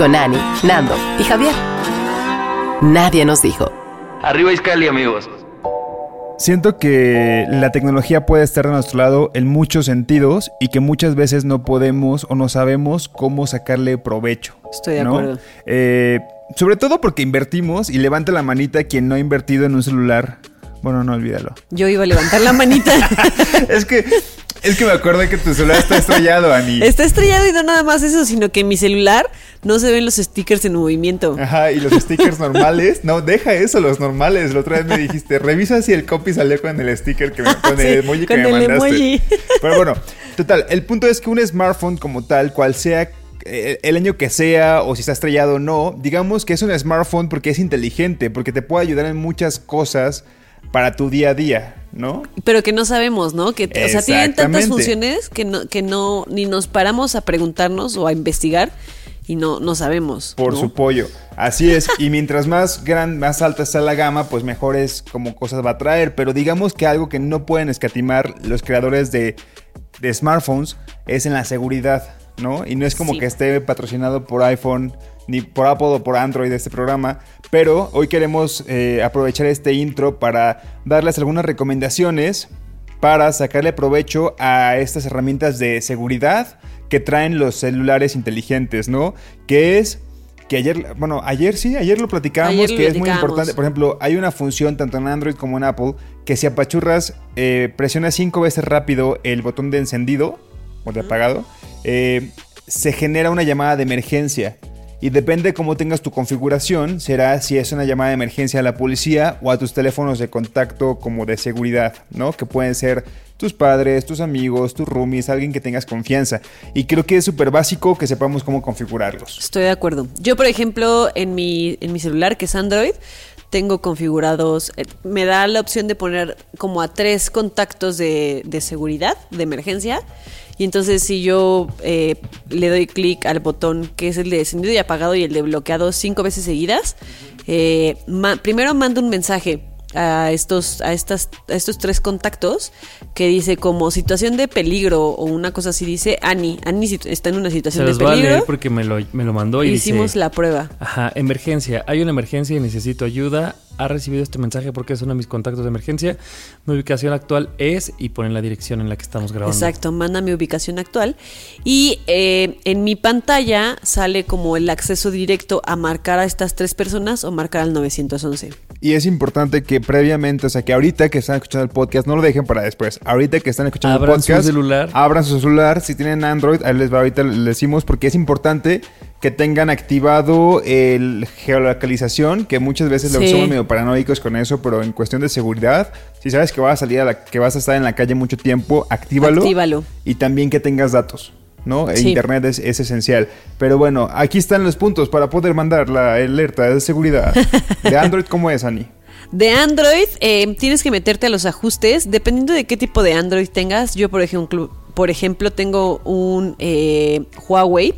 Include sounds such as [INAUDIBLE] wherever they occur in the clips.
Con Ani, Nando y Javier. Nadie nos dijo. Arriba Iscali, amigos. Siento que la tecnología puede estar de nuestro lado en muchos sentidos y que muchas veces no podemos o no sabemos cómo sacarle provecho. Estoy de ¿no? acuerdo. Eh, sobre todo porque invertimos y levanta la manita quien no ha invertido en un celular. Bueno, no olvídalo. Yo iba a levantar la manita. [LAUGHS] es que es que me acuerdo que tu celular está estrellado, Ani. Está estrellado y no nada más eso, sino que en mi celular no se ven los stickers en movimiento. Ajá, y los stickers normales. No, deja eso, los normales. La otra vez me dijiste, revisa si el copy salió con el sticker que me, con Sí, el emoji que con me el mandaste. emoji. Pero bueno, total, el punto es que un smartphone como tal, cual sea eh, el año que sea o si está estrellado o no, digamos que es un smartphone porque es inteligente, porque te puede ayudar en muchas cosas para tu día a día, ¿no? Pero que no sabemos, ¿no? Que, o sea, tienen tantas funciones que no, que no, ni nos paramos a preguntarnos o a investigar y no, no sabemos. Por ¿no? su pollo. Así es. Y mientras más gran, más alta está la gama, pues mejores como cosas va a traer. Pero digamos que algo que no pueden escatimar los creadores de, de smartphones es en la seguridad, ¿no? Y no es como Sí. que esté patrocinado por iPhone, ni por Apple o por Android este programa. Pero hoy queremos eh, aprovechar este intro para darles algunas recomendaciones para sacarle provecho a estas herramientas de seguridad que traen los celulares inteligentes, ¿no? Que es que ayer, bueno, ayer sí, ayer lo platicábamos, Ayer lo que es muy importante. Por ejemplo, hay una función tanto en Android como en Apple que si apachurras, eh, presionas cinco veces rápido el botón de encendido o de apagado, eh, se genera una llamada de emergencia. Y depende cómo tengas tu configuración, será si es una llamada de emergencia a la policía o a tus teléfonos de contacto como de seguridad, ¿no? Que pueden ser tus padres, tus amigos, tus roomies, alguien que tengas confianza. Y creo que es súper básico que sepamos cómo configurarlos. Estoy de acuerdo. Yo, por ejemplo, en mi, en mi celular, que es Android, tengo configurados, eh, me da la opción de poner como a tres contactos de, de seguridad, de emergencia. Y entonces si yo eh, le doy clic al botón que es el de encendido y apagado y el de bloqueado cinco veces seguidas, eh, ma- primero mando un mensaje a estos, a estas, a estos tres contactos que dice como situación de peligro o una cosa así dice Ani, Ani está en una Se situación de voy a peligro. leer porque me lo, me lo mandó y Hicimos dice... la prueba. Ajá, emergencia. Hay una emergencia y necesito ayuda. Ha recibido este mensaje porque es uno de mis contactos de emergencia. Mi ubicación actual es y ponen la dirección en la que estamos grabando. Exacto, manda mi ubicación actual. Y eh, en mi pantalla sale como el acceso directo a marcar a estas tres personas o marcar al 911. Y es importante que previamente, o sea, que ahorita que están escuchando el podcast, no lo dejen para después. Ahorita que están escuchando Abran el su podcast, celular. abran su celular. Si tienen Android, ahí les va ahorita les decimos porque es importante que tengan activado el geolocalización, que muchas veces lo somos medio paranoicos con eso, pero en cuestión de seguridad, si sabes que vas a salir a la, que vas a estar en la calle mucho tiempo, actívalo. Actívalo. Y también que tengas datos. ¿no? E Sí. Internet es, es esencial. Pero bueno, aquí están los puntos para poder mandar la alerta de seguridad. ¿De Android cómo es, Ani? De Android, eh, tienes que meterte a los ajustes. Dependiendo de qué tipo de Android tengas. Yo, por ejemplo, por ejemplo tengo un eh, Huawei.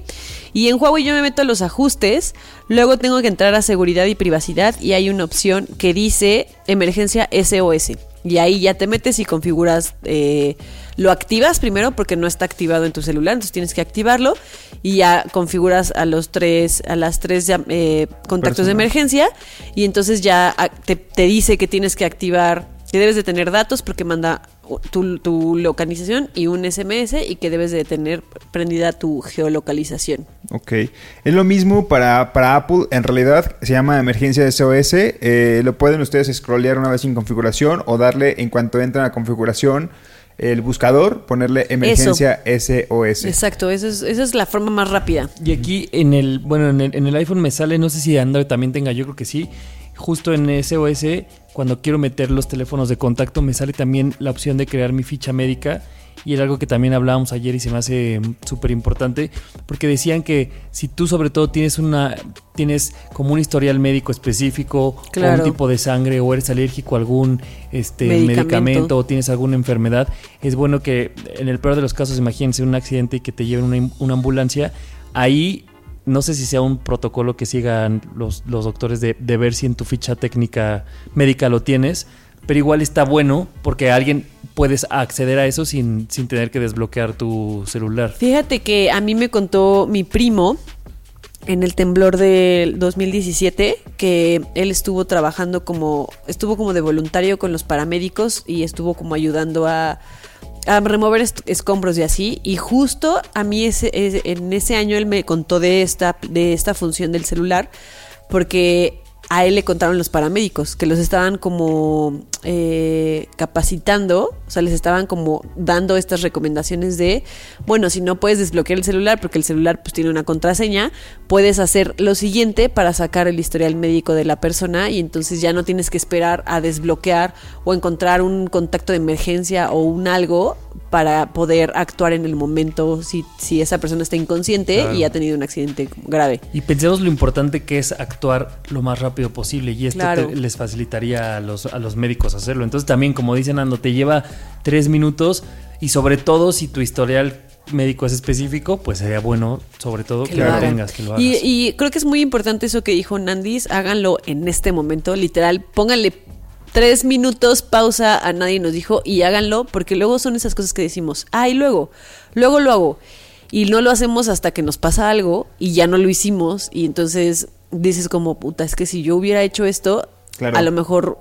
Y en Huawei yo me meto a los ajustes. Luego tengo que entrar a seguridad y privacidad. Y hay una opción que dice emergencia SOS. Y ahí ya te metes y configuras. eh, lo activas primero porque no está activado en tu celular. Entonces tienes que activarlo. Y ya configuras a los tres, a las tres eh, contactos de emergencia. Y entonces ya te, te dice que tienes que activar, que debes de tener datos porque manda tu, tu localización y un SMS y que debes de tener prendida tu geolocalización. Ok. Es lo mismo para, para Apple. En realidad se llama emergencia SOS. Eh, lo pueden ustedes scrollear una vez en configuración o darle en cuanto entran a configuración el buscador, ponerle emergencia SOS. Exacto, esa es, esa es la forma más rápida. Y aquí en el, bueno, en el, en el iPhone me sale, no sé si Android también tenga, yo creo que sí, justo en SOS, cuando quiero meter los teléfonos de contacto, me sale también la opción de crear mi ficha médica. Y era algo que también hablábamos ayer y se me hace súper importante, porque decían que si tú sobre todo tienes una tienes como un historial médico específico, o Claro. un tipo de sangre, o eres alérgico a algún este, Medicamento. medicamento. o tienes alguna enfermedad, es bueno que en el peor de los casos, imagínense un accidente y que te lleven una, una ambulancia, ahí no sé si sea un protocolo que sigan los, los doctores de, ver si en tu ficha técnica médica lo tienes, pero igual está bueno porque alguien puedes acceder a eso sin, sin tener que desbloquear tu celular. Fíjate que a mí me contó mi primo en el temblor del 2017 que él estuvo trabajando como estuvo como de voluntario con los paramédicos y estuvo como ayudando a, a remover escombros y así y justo a mí ese, ese- en ese año él me contó de esta de esta función del celular porque a él le contaron los paramédicos que los estaban como eh, capacitando, o sea, les estaban como dando estas recomendaciones de, bueno, si no puedes desbloquear el celular porque el celular pues tiene una contraseña, puedes hacer lo siguiente para sacar el historial médico de la persona y entonces ya no tienes que esperar a desbloquear o encontrar un contacto de emergencia o un algo para poder actuar en el momento si, si esa persona está inconsciente Claro. y ha tenido un accidente grave. Y pensemos lo importante que es actuar lo más rápido posible y esto Claro. te- les facilitaría a los, a los médicos hacerlo. Entonces también, como dicen Ando, te lleva tres minutos y sobre todo si tu historial médico es específico, pues sería bueno sobre todo que, lo tengas, que lo hagas. Y, y creo que es muy importante eso que dijo Nandis, háganlo en este momento, literal, pónganle tres minutos pausa a nadie nos dijo y háganlo porque luego son esas cosas que decimos, ah, y luego, luego lo hago. Y no lo hacemos hasta que nos pasa algo y ya no lo hicimos y entonces dices como, puta, es que si yo hubiera hecho esto, Claro. a lo mejor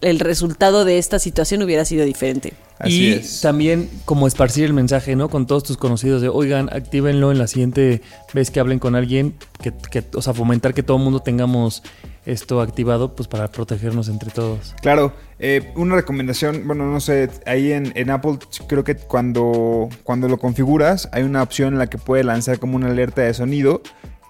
el resultado de esta situación hubiera sido diferente. Así y es. también como esparcir el mensaje, ¿no? Con todos tus conocidos de, oigan, actívenlo en la siguiente vez que hablen con alguien, que, que- o sea, fomentar que todo el mundo tengamos esto activado, pues para protegernos entre todos. Claro, eh, una recomendación, bueno, no sé, ahí en, en Apple creo que cuando, cuando lo configuras hay una opción en la que puede lanzar como una alerta de sonido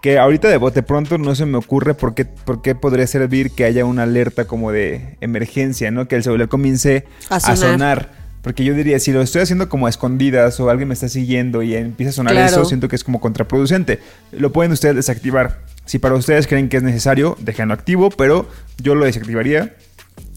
que ahorita de bote pronto no se me ocurre por qué, por qué podría servir que haya una alerta como de emergencia, ¿no? Que el celular comience A a sonar. sonar. Porque yo diría, si lo estoy haciendo como a escondidas o alguien me está siguiendo y empieza a sonar Claro. eso, siento que es como contraproducente. Lo pueden ustedes desactivar. Si para ustedes creen que es necesario, déjenlo activo, pero yo lo desactivaría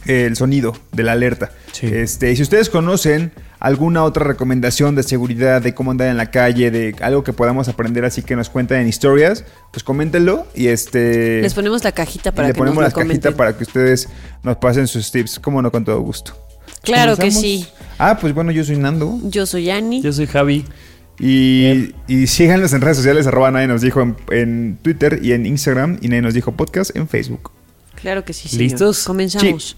el sonido de la alerta. Sí. Este, y si ustedes conocen alguna otra recomendación de seguridad, de cómo andar en la calle, de algo que podamos aprender así que nos cuenten en historias, pues coméntenlo y este Les ponemos la cajita para que nos ponemos la cajita comenten. para que ustedes nos pasen sus tips, como no con todo gusto. Claro que sí. Ah, pues bueno, yo soy Nando. Yo soy Annie. Yo soy Javi. Y, y síganos en redes sociales, arroba nadie nos dijo en, en Twitter y en Instagram, y nadie nos dijo podcast en Facebook. Claro que sí. señor. ¿Listos? Comenzamos.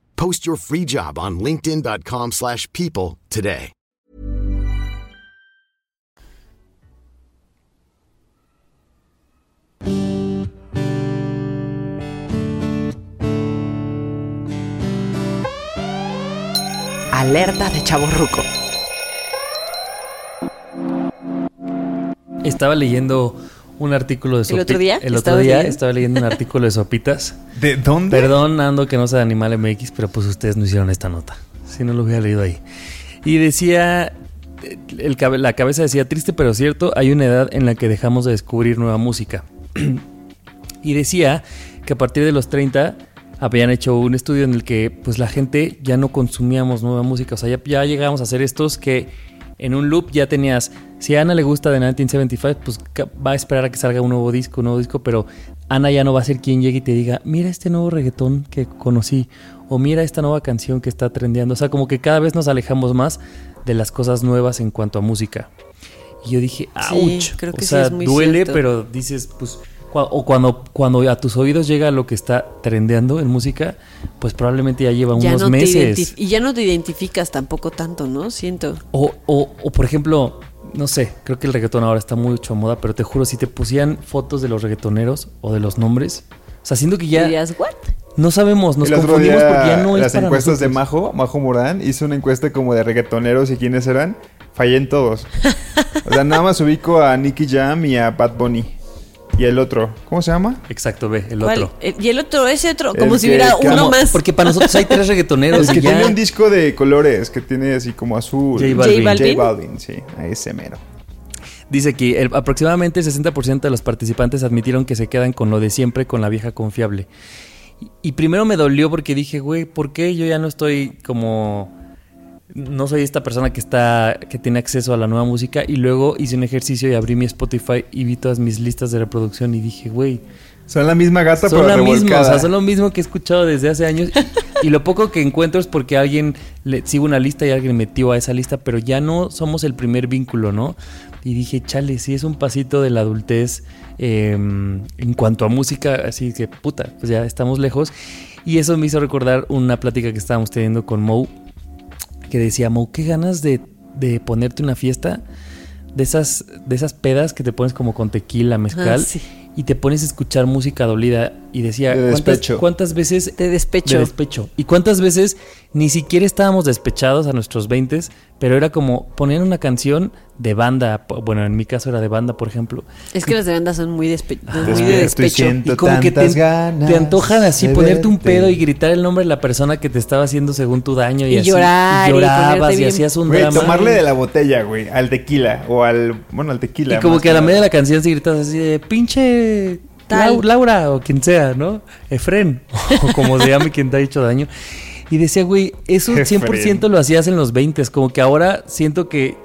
Post your free job on linkedin.com/people slash people today. Alerta de chaborruco. Estaba leyendo un artículo de ¿El sopitas. otro día? El otro ¿Estabas día leyendo? estaba leyendo un artículo de sopitas. [LAUGHS] ¿De dónde? Perdón, Ando, que no sea de Animal MX, pero pues ustedes no hicieron esta nota. Si no lo hubiera leído ahí. Y decía, el cabe- la cabeza decía, triste pero cierto, hay una edad en la que dejamos de descubrir nueva música. [CLEARS THROAT] y decía que a partir de los 30 habían hecho un estudio en el que pues la gente ya no consumíamos nueva música. O sea, ya, ya llegamos a hacer estos que en un loop ya tenías, si a Ana le gusta de 1975, pues va a esperar a que salga un nuevo disco, un nuevo disco, pero Ana ya no va a ser quien llegue y te diga, mira este nuevo reggaetón que conocí, o mira esta nueva canción que está trendeando. O sea, como que cada vez nos alejamos más de las cosas nuevas en cuanto a música. Y yo dije, Sí, ouch. creo que o sí sea, es muy duele, cierto. pero dices, pues o cuando, cuando a tus oídos llega lo que está trendeando en música, pues probablemente ya lleva Ya unos no meses. y ya no te identificas tampoco tanto, ¿no? Siento. O, o, o, por ejemplo, no sé, creo que el reggaetón ahora está mucho a moda, pero te juro, si te pusieran fotos de los reggaetoneros o de los nombres, o sea, siento que ya Dirías, ¿what? no sabemos, nos confundimos día, porque ya no es las para encuestas de. Majo, Majo Morán, hizo una encuesta como de reggaetoneros y quiénes eran. Fallé en todos. [LAUGHS] O sea, nada más ubico a Nicky Jam y a Bad Bunny. Y el otro, ¿cómo se llama? Exacto, ve, el ¿Cuál? otro. Eh, y el otro, ese otro, El como si hubiera uno Como- más. Porque para nosotros hay tres reggaetoneros [LAUGHS] El que y ya. tiene un disco de colores, que tiene así como azul. J Balvin. J Balvin. J Balvin, sí, a ese mero. Dice aquí, el- aproximadamente el 60% de los participantes admitieron que se quedan con lo de siempre, con la vieja confiable. Y, y primero me dolió porque dije, güey, ¿por qué yo ya no estoy como... No soy esta persona que está que tiene acceso a la nueva música y luego hice un ejercicio y abrí mi Spotify y vi todas mis listas de reproducción y dije, güey, Son la misma gata, son pero la misma, o sea, son lo mismo que he escuchado desde hace años. Y lo poco que encuentro es porque alguien le sigue una lista y alguien metió a esa lista, pero ya no somos el primer vínculo, ¿no? Y dije, chale, sí es un pasito de la adultez eh, en cuanto a música, así que puta, pues ya estamos lejos. Y eso me hizo recordar una plática que estábamos teniendo con Mo, que decía, Mo, qué ganas de, de ponerte una fiesta de esas, de esas pedas que te pones como con tequila, mezcal, Ah, sí. y te pones a escuchar música dolida. Y decía, De ¿cuántas, despecho. cuántas veces... De despecho. De despecho. Y cuántas veces ni siquiera estábamos despechados a nuestros 20 pero era como poner una canción de banda. Bueno, en mi caso era de banda, por ejemplo. Es que las de banda son muy, despe- muy Despe- de estoy despecho. Y como que te, te antojan así ponerte un pedo y gritar el nombre de la persona que te estaba haciendo según tu daño y, Y así. llorar, y y llorabas y, bien- hacías un Güey, drama. tomarle de la botella, güey, al tequila o al, bueno, al tequila. Y como que a la media de la canción se gritas así de pinche Tal. Laura o quien sea, ¿no? Efren, [LAUGHS] o como se llame quien te ha hecho daño. Y decía, güey, eso Efren. 100% lo hacías en los 20, como que ahora siento que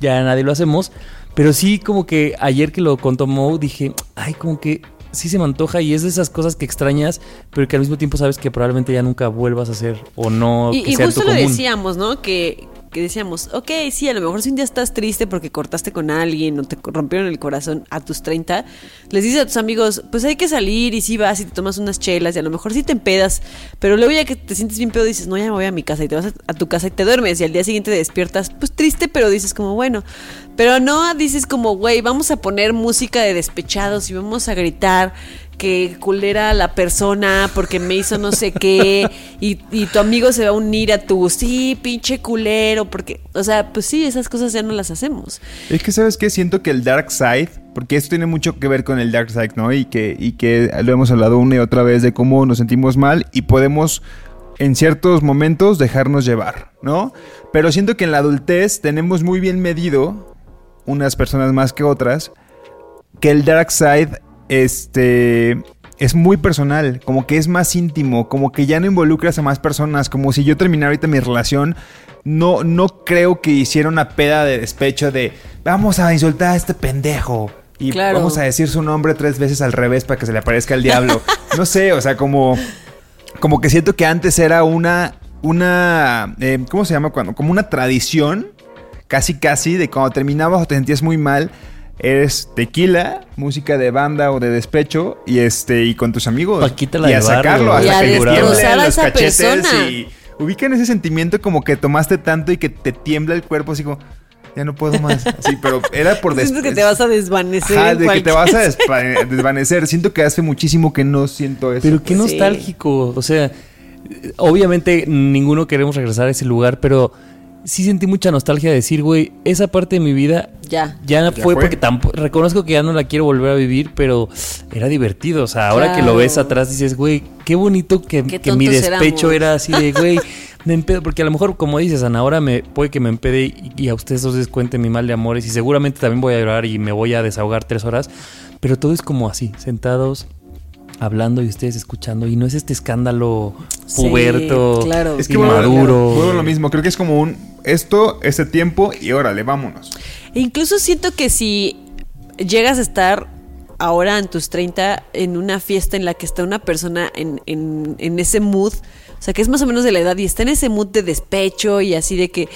ya nadie lo hacemos, pero sí como que ayer que lo contó Mo dije, ay, como que sí se me antoja y es de esas cosas que extrañas, pero que al mismo tiempo sabes que probablemente ya nunca vuelvas a hacer o no Y, que y sea justo tu lo decíamos, ¿no? Que, que decíamos, ok, sí, a lo mejor si un día estás triste porque cortaste con alguien o te rompieron el corazón a tus 30, les dices a tus amigos, pues hay que salir y sí vas y te tomas unas chelas y a lo mejor sí te empedas, pero luego ya que te sientes bien pedo dices, no, ya me voy a mi casa y te vas a, a tu casa y te duermes y al día siguiente te despiertas, pues triste, pero dices como, bueno, pero no dices como, güey, vamos a poner música de despechados y vamos a gritar que culera a la persona porque me hizo no sé qué y, y tu amigo se va a unir a tu sí, pinche culero, porque, o sea, pues sí, esas cosas ya no las hacemos. Es que, ¿sabes qué? Siento que el Dark Side, porque esto tiene mucho que ver con el Dark Side, ¿no? Y que, y que lo hemos hablado una y otra vez de cómo nos sentimos mal y podemos en ciertos momentos dejarnos llevar, ¿no? Pero siento que en la adultez tenemos muy bien medido, unas personas más que otras, que el Dark Side, este... Es muy personal, como que es más íntimo, como que ya no involucras a más personas, como si yo terminara ahorita mi relación, no, no creo que hiciera una peda de despecho de vamos a insultar a este pendejo y Claro. vamos a decir su nombre tres veces al revés para que se le aparezca el diablo. [LAUGHS] no sé, o sea, como, como que siento que antes era una, una, eh, ¿cómo se llama cuando? Como una tradición, casi casi, de cuando terminabas o te sentías muy mal. Eres tequila, música de banda o de despecho y este y con tus amigos Paquita la y a sacarlo barrio. hasta Y a les a los cachetes persona. y ubican ese sentimiento como que tomaste tanto y que te tiembla el cuerpo así como ya no puedo más. [LAUGHS] Sí, pero era por Siento que después. te vas a desvanecer. Ajá, de que te vas a despa- [LAUGHS] desvanecer. Siento que hace muchísimo que no siento eso. Pero qué Sí. nostálgico. O sea, eh, obviamente ninguno queremos regresar a ese lugar, pero sí sentí mucha nostalgia de decir, güey, esa parte de mi vida Ya. ya, fue, fue. porque tampoco reconozco que ya no la quiero volver a vivir, pero era divertido. O sea, ahora que lo ves atrás dices, güey, qué bonito que, Qué que mi despecho éramos. era así de, [LAUGHS] güey, me empedo. Porque a lo mejor, como dices, Ana, ahora me puede que me empede y, y a ustedes dos les cuente mi mal de amores y seguramente también voy a llorar y me voy a desahogar tres horas. Pero todo es como así, sentados, hablando y ustedes escuchando. Y no es este escándalo Sí, puberto, claro. Es que maduro. vuelvo a lo mismo. Creo que es como un esto, este tiempo y órale, vámonos. E incluso siento que si llegas a estar ahora en tus 30 en una fiesta en la que está una persona en, en- en ese mood, o sea, que es más o menos de la edad y está en ese mood de despecho y así de que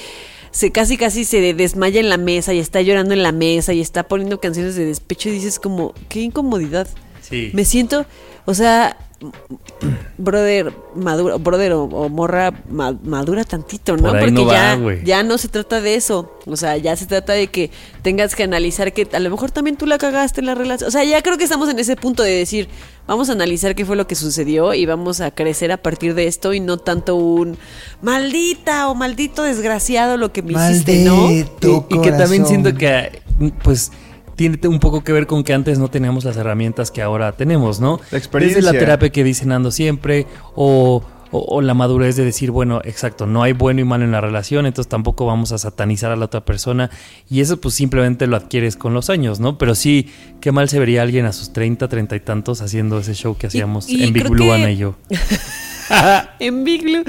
se casi casi se desmaya en la mesa y está llorando en la mesa y está poniendo canciones de despecho y dices como, qué incomodidad. Sí. Me siento, o sea, [CLEARS THROAT] brother, madura, brother o, o morra ma- madura tantito, ¿no? Por Porque no va, ya, güey. ya no se trata de eso. O sea, ya se trata de que tengas que analizar que a lo mejor también tú la cagaste en la relación. O sea, ya creo que estamos en ese punto de decir, vamos a analizar qué fue lo que sucedió y vamos a crecer a partir de esto y no tanto un maldita o maldito desgraciado lo que me hiciste, ¿no? Y, y que también siento que, pues, tiene un poco que ver con que antes no teníamos las herramientas que ahora tenemos, ¿no? La experiencia. Desde la terapia que dicen ando siempre, o, o- o la madurez de decir, bueno, exacto, no hay bueno y malo en la relación, entonces tampoco vamos a satanizar a la otra persona. Y eso, pues, simplemente lo adquieres con los años, ¿no? Pero sí, qué mal se vería alguien a sus 30, 30 y tantos haciendo ese show que hacíamos y en Big Blue, que- Ana y yo. [LAUGHS] en Big Blue.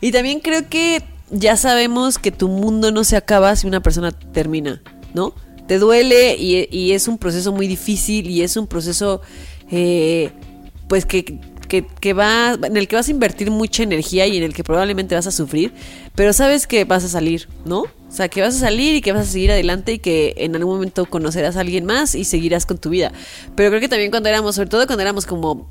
Y también creo que ya sabemos que tu mundo no se acaba si una persona termina, ¿no? Te duele y, es un proceso muy difícil y es un proceso, eh, pues que, que, que va, en el que vas a invertir mucha energía y en el que probablemente vas a sufrir, pero sabes que vas a salir, ¿no? O sea, que vas a salir y que vas a seguir adelante y que en algún momento conocerás a alguien más y seguirás con tu vida. Pero creo que también cuando éramos, sobre todo cuando éramos como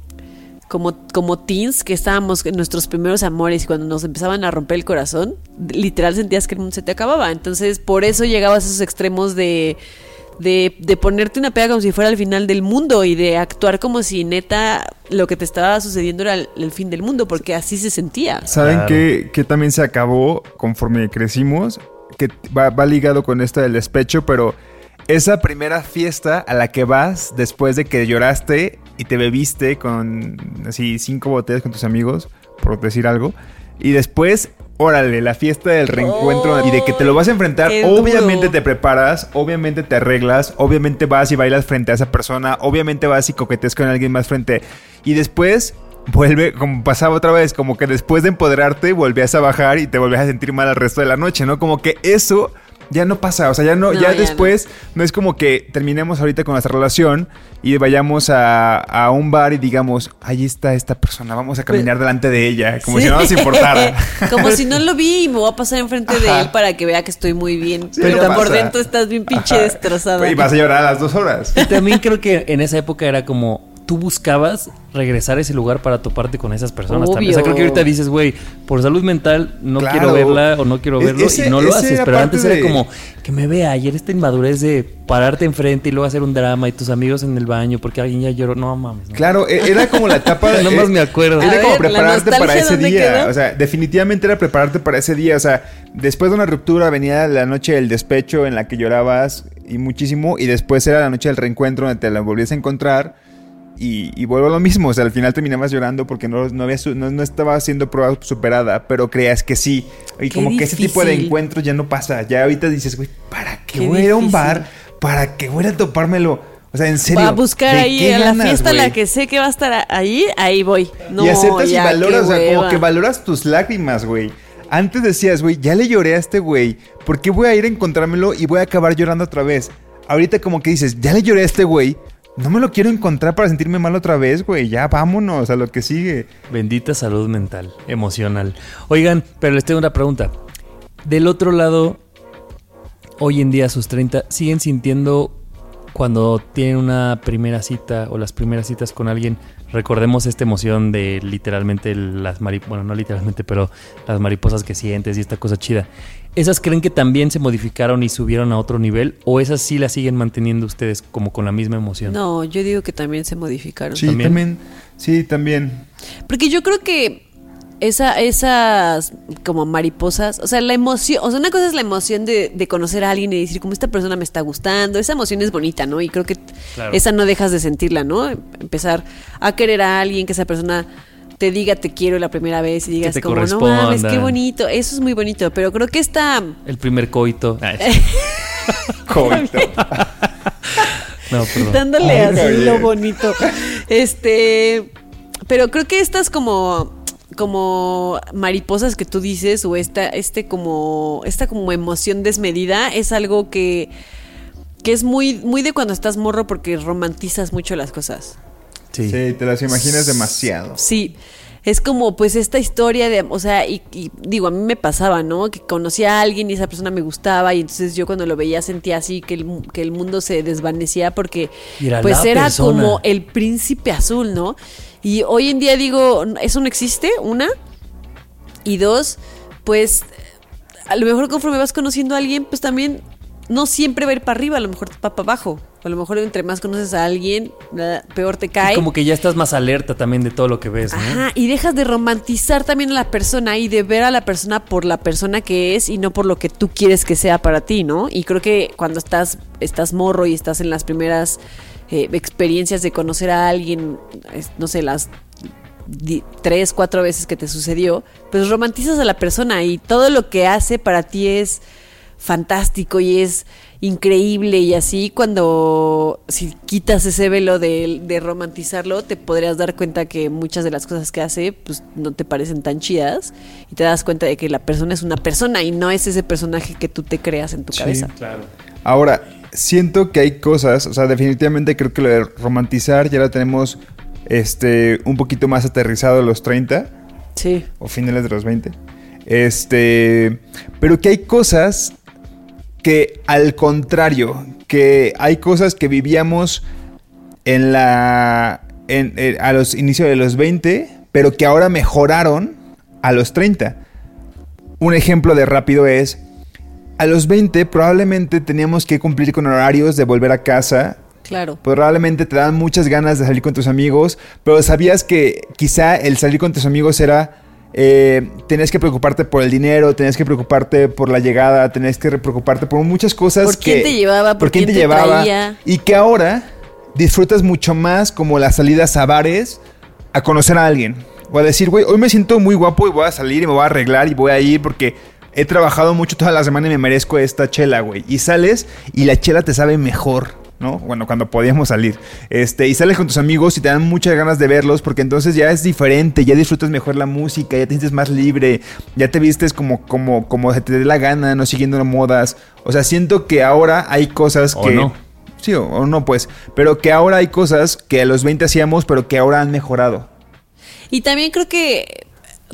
como, como teens que estábamos en nuestros primeros amores y cuando nos empezaban a romper el corazón, literal sentías que el mundo se te acababa. Entonces, por eso llegabas a esos extremos de, de, de ponerte una pega como si fuera el final del mundo y de actuar como si neta lo que te estaba sucediendo era el, el fin del mundo, porque así se sentía. ¿Saben Claro. qué, qué también se acabó conforme crecimos? Que va, va ligado con esto del despecho, pero esa primera fiesta a la que vas después de que lloraste y te bebiste con así cinco botellas con tus amigos, por decir algo, y después, órale, la fiesta del reencuentro y de que te lo vas a enfrentar, duro. obviamente te preparas, obviamente te arreglas, obviamente vas y bailas frente a esa persona, obviamente vas y coqueteas con alguien más frente. Y después vuelve, como pasaba otra vez, como que después de empoderarte volvías a bajar y te volvías a sentir mal el resto de la noche, ¿no? Como que eso ya no pasa, o sea, ya no, No, ya, ya después no. es como que terminemos ahorita con nuestra relación y vayamos a, a un bar y digamos, ahí está esta persona, vamos a caminar delante de ella, como si no nos importara. [LAUGHS] como si no lo vi y me voy a pasar enfrente de él para que vea que estoy muy bien. Sí, pero no por dentro estás bien pinche Ajá. destrozada. Y vas a llorar a las dos horas. Y también creo que en esa época era como tú buscabas regresar a ese lugar para toparte con esas personas también. O sea, creo que ahorita dices, güey, por salud mental no Claro. quiero verla o no quiero E- verlo ese- y no lo haces. Pero antes era como que me vea ayer esta inmadurez de pararte enfrente y luego hacer un drama y tus amigos en el baño porque alguien ya lloró. No mames. no. Claro, e- era como la etapa [LAUGHS] de... Nomás me acuerdo. Era A como ver, ¿la prepararte para ese día. quedó? O sea, definitivamente era prepararte para ese día. O sea, después de una ruptura venía la noche del despecho en la que llorabas y muchísimo. Y después era la noche del reencuentro donde te la volvías a encontrar. Y, y vuelvo a lo mismo. O sea, al final terminabas llorando porque no, no, había no, no estaba siendo prueba superada. Pero creías que sí. Y Qué como que ese tipo de encuentros ya no pasa. Ya ahorita dices, güey, ¿para qué, Qué voy a ir a un bar? ¿Para qué voy a topármelo? O sea, en serio. Va a buscar ¿de ahí a la ganas, fiesta la que sé que va a estar ahí, ahí voy. No, y aceptas ya, y valoras, o sea, como que valoras tus lágrimas, güey. Antes decías, güey, ya le lloré a este güey. ¿Por qué voy a ir a encontrármelo y voy a acabar llorando otra vez? Ahorita como que dices, ya le lloré a este güey. No me lo quiero encontrar para sentirme mal otra vez, güey. Ya vámonos a lo que sigue. Bendita salud mental, emocional. Oigan, pero les tengo una pregunta. Del otro lado, hoy en día a sus 30, ¿siguen sintiendo cuando tienen una primera cita o las primeras citas con alguien? Recordemos esta emoción de literalmente las mariposas, bueno, no literalmente, pero las mariposas que sientes y esta cosa chida. ¿Esas creen que también se modificaron y subieron a otro nivel? ¿O esas sí las siguen manteniendo ustedes como con la misma emoción? No, yo digo que también se modificaron. Sí, ¿También? también. Sí, también. Porque yo creo que esa, esas como mariposas, o sea, la emoción, o sea, una cosa es la emoción de, de conocer a alguien y decir, como esta persona me está gustando, esa emoción es bonita, ¿no? Y creo que Claro. esa no dejas de sentirla, ¿no? Empezar a querer a alguien, que esa persona te diga te quiero la primera vez y digas te como, no mames, qué bonito, eso es muy bonito, pero creo que esta... El primer coito. [LAUGHS] Ay, [LAUGHS] Coito. [LAUGHS] no, perdón. dándole Ay, así lo bonito. Este, pero creo que estas como como mariposas que tú dices o esta este como esta como emoción desmedida es algo que que es muy muy de cuando estás morro porque romantizas mucho las cosas. Sí. Sí, te las imaginas demasiado. Sí. Es como pues esta historia de, o sea, y, y digo, a mí me pasaba, ¿no? Que conocía a alguien y esa persona me gustaba y entonces yo cuando lo veía sentía así que el, que el mundo se desvanecía porque era pues era persona. como el príncipe azul, ¿no? Y hoy en día digo, eso no existe, una. Y dos, pues a lo mejor conforme vas conociendo a alguien, pues también no siempre va a ir para arriba, a lo mejor va para abajo. A lo mejor entre más conoces a alguien, peor te Y cae. como que ya estás más alerta también de todo lo que ves, ¿no? Ajá, y dejas de romantizar también a la persona y de ver a la persona por la persona que es y no por lo que tú quieres que sea para ti, ¿no? Y creo que cuando estás, estás morro y estás en las primeras eh, experiencias de conocer a alguien, no sé, las tres, cuatro veces que te sucedió, pues romantizas a la persona y todo lo que hace para ti es fantástico y es increíble y así cuando si quitas ese velo de, de romantizarlo te podrías dar cuenta que muchas de las cosas que hace pues no te parecen tan chidas y te das cuenta de que la persona es una persona y no es ese personaje que tú te creas en tu Sí. cabeza. Claro. Ahora, siento que hay cosas, o sea, definitivamente creo que lo de romantizar ya lo tenemos este, un poquito más aterrizado a los 30 Sí. o finales de los 20. Este, pero que hay cosas que al contrario, que hay cosas que vivíamos en la en- en- a los inicios de los 20, pero que ahora mejoraron a los 30. Un ejemplo de rápido es a los 20 probablemente teníamos que cumplir con horarios de volver a casa Claro. Probablemente te dan muchas ganas de salir con tus amigos, pero sabías que quizá el salir con tus amigos era... Eh, tenías que preocuparte por el dinero, tenías que preocuparte por la llegada, tenías que preocuparte por muchas cosas. ¿Por quién que- te llevaba? ¿Por quién te traía? Y que ahora disfrutas mucho más como las salidas a bares a conocer a alguien. O a decir, güey, hoy me siento muy guapo y voy a salir y me voy a arreglar y voy a ir porque he trabajado mucho toda la semana y me merezco esta chela, güey. Y sales y la chela te sabe mejor. ¿No? Bueno, cuando podíamos salir. Este, y sales con tus amigos y te dan muchas ganas de verlos porque entonces ya es diferente, ya disfrutas mejor la música, ya te sientes más libre, ya te vistes como, como, como se te dé la gana, no siguiendo modas. O sea, siento que ahora hay cosas O que. no. Sí, o, o no, pues. Pero que ahora hay cosas que a los 20 hacíamos, pero que ahora han mejorado. Y también creo que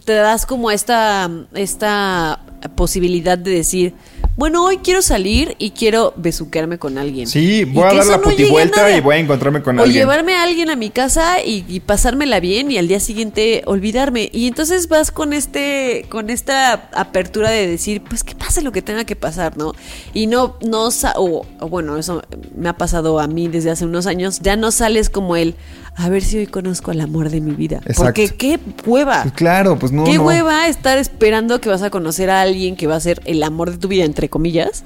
te das como esta, esta posibilidad de decir, bueno, hoy quiero salir y quiero besuquearme con alguien. Sí, voy a dar la no putivuelta y voy a encontrarme con o alguien. llevarme a alguien a mi casa y, y pasármela bien y al día siguiente olvidarme. Y entonces vas con este, con esta apertura de decir, pues que pase lo que tenga que pasar, ¿no? Y no, no, o, o bueno, eso me ha pasado a mí desde hace unos años, ya no sales como el, a ver si hoy conozco al amor de mi vida. Exacto. Porque qué hueva. Claro, pues no. Qué no. hueva estar esperando que vas a conocer a alguien que va a ser el amor de tu vida, entre comillas.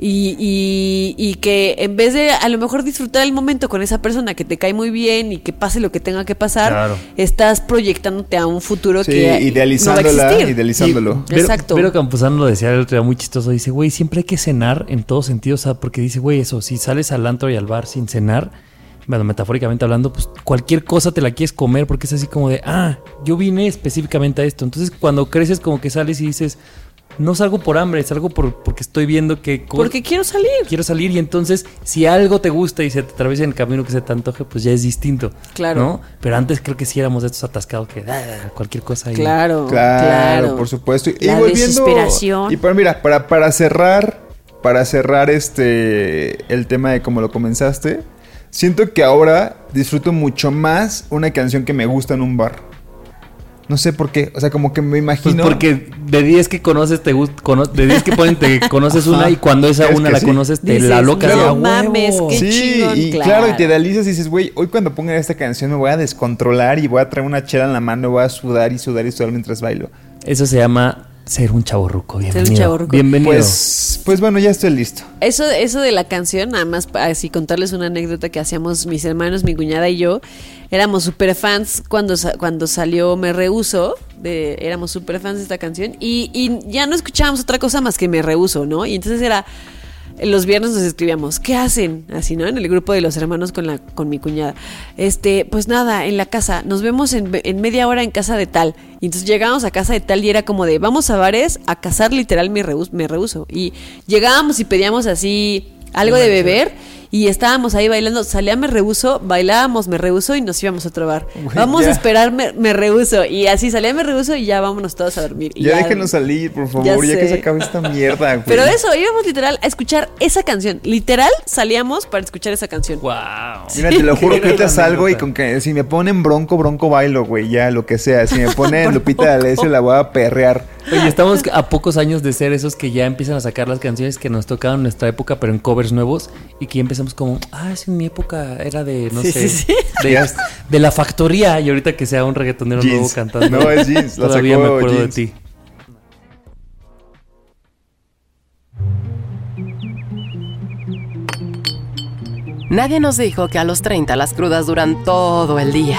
Y, y- y que en vez de a lo mejor disfrutar el momento con esa persona que te cae muy bien y que pase lo que tenga que pasar, Claro. estás proyectándote a un futuro Sí, que no va a idealizándola, existir. idealizándolo. Exacto. Vero Campuzano lo decía el otro día muy chistoso. Dice, güey, siempre hay que cenar en todos sentidos. O sea, porque dice, güey, eso, si sales al antro y al bar sin cenar, bueno, metafóricamente hablando, pues cualquier cosa te la quieres comer porque es así como de, ah, yo vine específicamente a esto. Entonces, cuando creces, como que sales y dices, no salgo por hambre, salgo por, porque estoy viendo que Porque quiero salir. quiero salir. Y entonces, si algo te gusta y se te atraviesa en el camino que se te antoje, pues ya es distinto. Claro. ¿no? Pero antes creo que sí éramos de estos atascados que ah, cualquier cosa. y- Claro, Claro, claro. por supuesto. Y La volviendo. desesperación. Y para, mira, para, para cerrar. Para cerrar este. El tema de cómo lo comenzaste. Siento que ahora disfruto mucho más una canción que me gusta en un bar. No sé por qué. O sea, como que me Pues imagino. porque de 10 que conoces, te gusta, de 10 que ponen, te [LAUGHS] conoces una y cuando esa ¿Crees una la sí? conoces, te Dices, la loca no de a mames, qué Sí, chingón, y claro. claro. y te idealizas y dices, güey, hoy cuando ponga esta canción me voy a descontrolar y voy a traer una chela en la mano, voy a sudar y sudar y sudar mientras bailo. Eso se llama ser un chaborruco. Bienvenido. chavorruco. Bienvenido. Pues, pues bueno, ya estoy listo. Eso, eso de la canción, nada más para así contarles una anécdota que hacíamos mis hermanos, mi cuñada y yo. Éramos super fans cuando, cuando salió Me Rehuso. De, éramos super fans de esta canción. Y, y ya no escuchábamos otra cosa más que Me Rehuso, ¿no? Y entonces era. Los viernes nos escribíamos, ¿qué hacen? Así, ¿no? En el grupo de los hermanos con, la, con mi cuñada. Este, pues nada, en la casa. Nos vemos en, en media hora en casa de tal. Y entonces llegábamos a casa de tal y era como de, vamos a bares a cazar literal rehus- me rehuso. Y llegábamos y pedíamos así algo de beber Y estábamos ahí bailando, salía Me Rehuso, bailábamos Me Rehuso y nos íbamos a otro bar. Vamos ya. a esperar Me, Me Rehuso. Y así salía Me Rehuso y ya vámonos todos a dormir. Y Ya déjenos salir, por favor, ya, que se acabe esta mierda. [LAUGHS] Pero eso, íbamos literal a escuchar esa canción. Literal salíamos para escuchar esa canción. Wow. Mira, te lo [LAUGHS] juro que ahorita salgo y con que si me ponen bronco, bronco bailo, güey, ya lo que sea. Si me [LAUGHS] ponen Lupita D'Alessio la voy a perrear. Oye, estamos a pocos años de ser esos que ya empiezan a sacar las canciones que nos tocaban en nuestra época, pero en covers nuevos, y que ya empezamos como, ah, en mi época era de, no Sí, sé, sí, sí. De, la factoría, y ahorita que sea un reggaetonero Jeans. nuevo cantando. No, es Jeans, la Todavía sacó me acuerdo Jeans. de ti. Nadie nos dijo que a los 30 las crudas duran todo el día.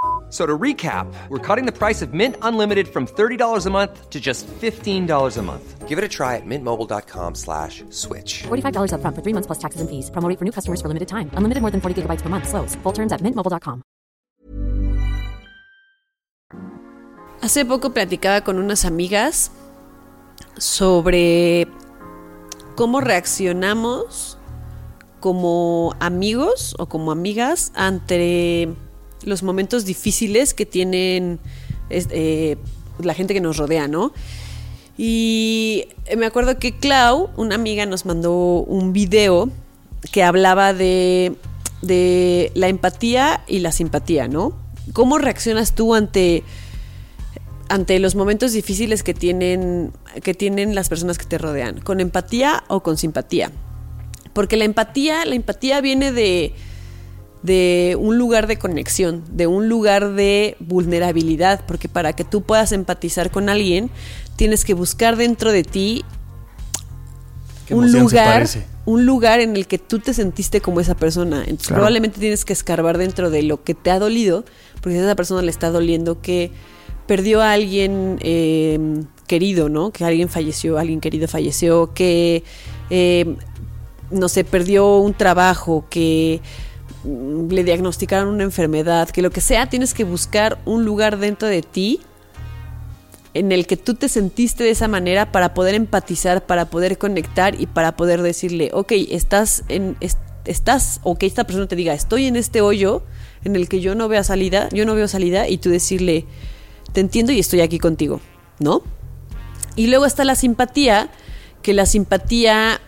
F- So to recap, we're cutting the price of Mint Unlimited from $30 a month to just $15 a month. Give it a try at mintmobile.com slash switch. $45 upfront for three months plus taxes and fees. Promo rate for new customers for limited time. Unlimited more than 40 gigabytes per month. Slows. Full terms at mintmobile.com. Hace poco platicaba con unas amigas sobre cómo reaccionamos como amigos o como amigas ante los momentos difíciles que tienen eh, la gente que nos rodea, ¿no? Y me acuerdo que Clau, una amiga, nos mandó un video que hablaba de, de la empatía y la simpatía, ¿no? ¿Cómo reaccionas tú ante, ante los momentos difíciles que tienen, que tienen las personas que te rodean? ¿Con empatía o con simpatía? Porque la empatía, la empatía viene de, de un lugar de conexión, de un lugar de vulnerabilidad, porque para que tú puedas empatizar con alguien, tienes que buscar dentro de ti ¿Qué un lugar, un lugar en el que tú te sentiste como esa persona. Entonces Claro. probablemente tienes que escarbar dentro de lo que te ha dolido, porque a esa persona le está doliendo que perdió a alguien eh, querido, ¿no? Que alguien falleció, alguien querido falleció, que eh, no sé, perdió un trabajo, que le diagnosticaron una enfermedad, que lo que sea, tienes que buscar un lugar dentro de ti en el que tú te sentiste de esa manera para poder empatizar, para poder conectar y para poder decirle, ok, estás en, es- estás, o que esta persona te diga, estoy en este hoyo en el que yo no veo salida, yo no veo salida, y tú decirle, te entiendo y estoy aquí contigo, ¿no? Y luego está la simpatía, que la simpatía,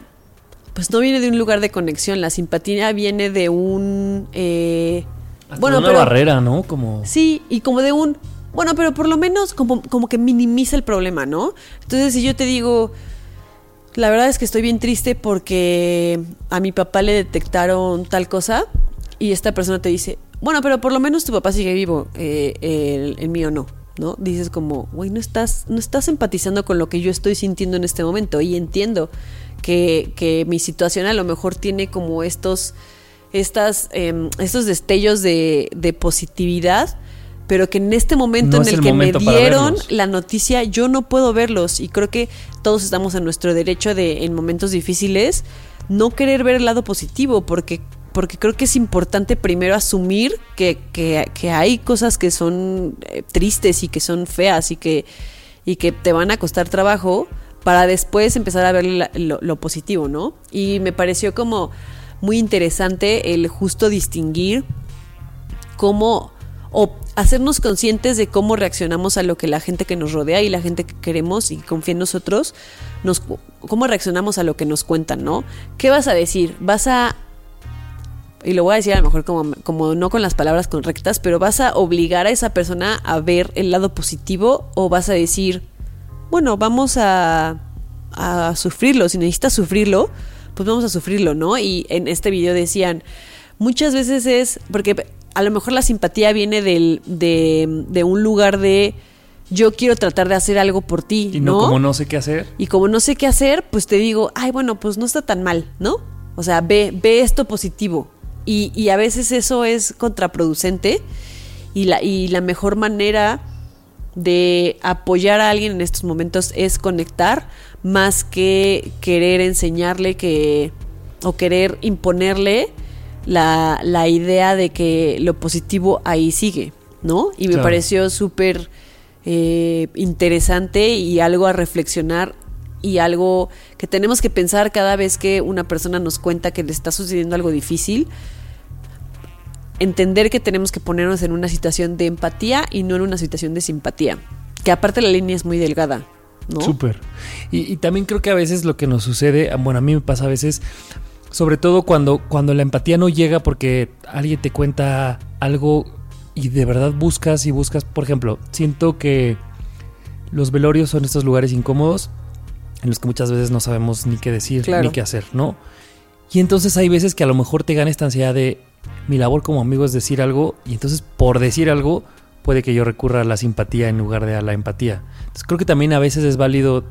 pues no viene de un lugar de conexión, la simpatía viene de un... eh, Hasta una pero- barrera, ¿no? Como... Sí, y como de un, bueno, pero por lo menos como, como que minimiza el problema, ¿no? Entonces, si yo te digo, la verdad es que estoy bien triste porque a mi papá le detectaron tal cosa y esta persona te dice, bueno, pero por lo menos tu papá sigue vivo, eh, el, el mío no. ¿No? Dices como, güey, no estás, no estás empatizando con lo que yo estoy sintiendo en este momento. Y entiendo que, que mi situación a lo mejor tiene como estos, estas, em, estos destellos de, de positividad, pero que en este momento No en el, el que me dieron la noticia, yo no puedo verlos. Y creo que todos estamos en nuestro derecho de, en momentos difíciles, no querer ver el lado positivo, porque, porque creo que es importante primero asumir que, que- que hay cosas que son eh, tristes y que son feas y que, y que te van a costar trabajo para después empezar a ver lo, lo positivo, ¿no? Y me pareció como muy interesante el justo distinguir cómo o hacernos conscientes de cómo reaccionamos a lo que la gente que nos rodea y la gente que queremos y confía en nosotros, nos, cómo reaccionamos a lo que nos cuentan, ¿no? ¿Qué vas a decir? ¿Vas a y lo voy a decir a lo mejor como, como no con las palabras correctas, pero vas a obligar a esa persona a ver el lado positivo o vas a decir, bueno, vamos a, a sufrirlo, si necesitas sufrirlo, pues vamos a sufrirlo, ¿no? Y en este video decían, muchas veces es, porque a lo mejor la simpatía viene del, de, de un lugar de yo quiero tratar de hacer algo por ti, Y no, ¿no? como no sé qué hacer. Y como no sé qué hacer, pues te digo, ay, bueno, pues no está tan mal, ¿no? O sea, ve, ve esto positivo. Y, y a veces eso es contraproducente y la, y la mejor manera de apoyar a alguien en estos momentos es conectar más que querer enseñarle que o querer imponerle la, la idea de que lo positivo ahí sigue, ¿no? Y me Claro. pareció súper eh, interesante y algo a reflexionar y algo que tenemos que pensar cada vez que una persona nos cuenta que le está sucediendo algo difícil. Entender que tenemos que ponernos en una situación de empatía y no en una situación de simpatía. Que aparte la línea es muy delgada, ¿no? Súper. Y, y también creo que a veces lo que nos sucede, ah, bueno, a mí me pasa a veces, sobre todo cuando, cuando la empatía no llega porque alguien te cuenta algo y de verdad buscas y buscas, por ejemplo, siento que los velorios son estos lugares incómodos en los que muchas veces no sabemos ni qué decir Claro. ni qué hacer, ¿no? Y entonces hay veces que a lo mejor te gana esta ansiedad de mi labor como amigo es decir algo y entonces por decir algo puede que yo recurra a la simpatía en lugar de a la empatía. Entonces creo que también a veces es válido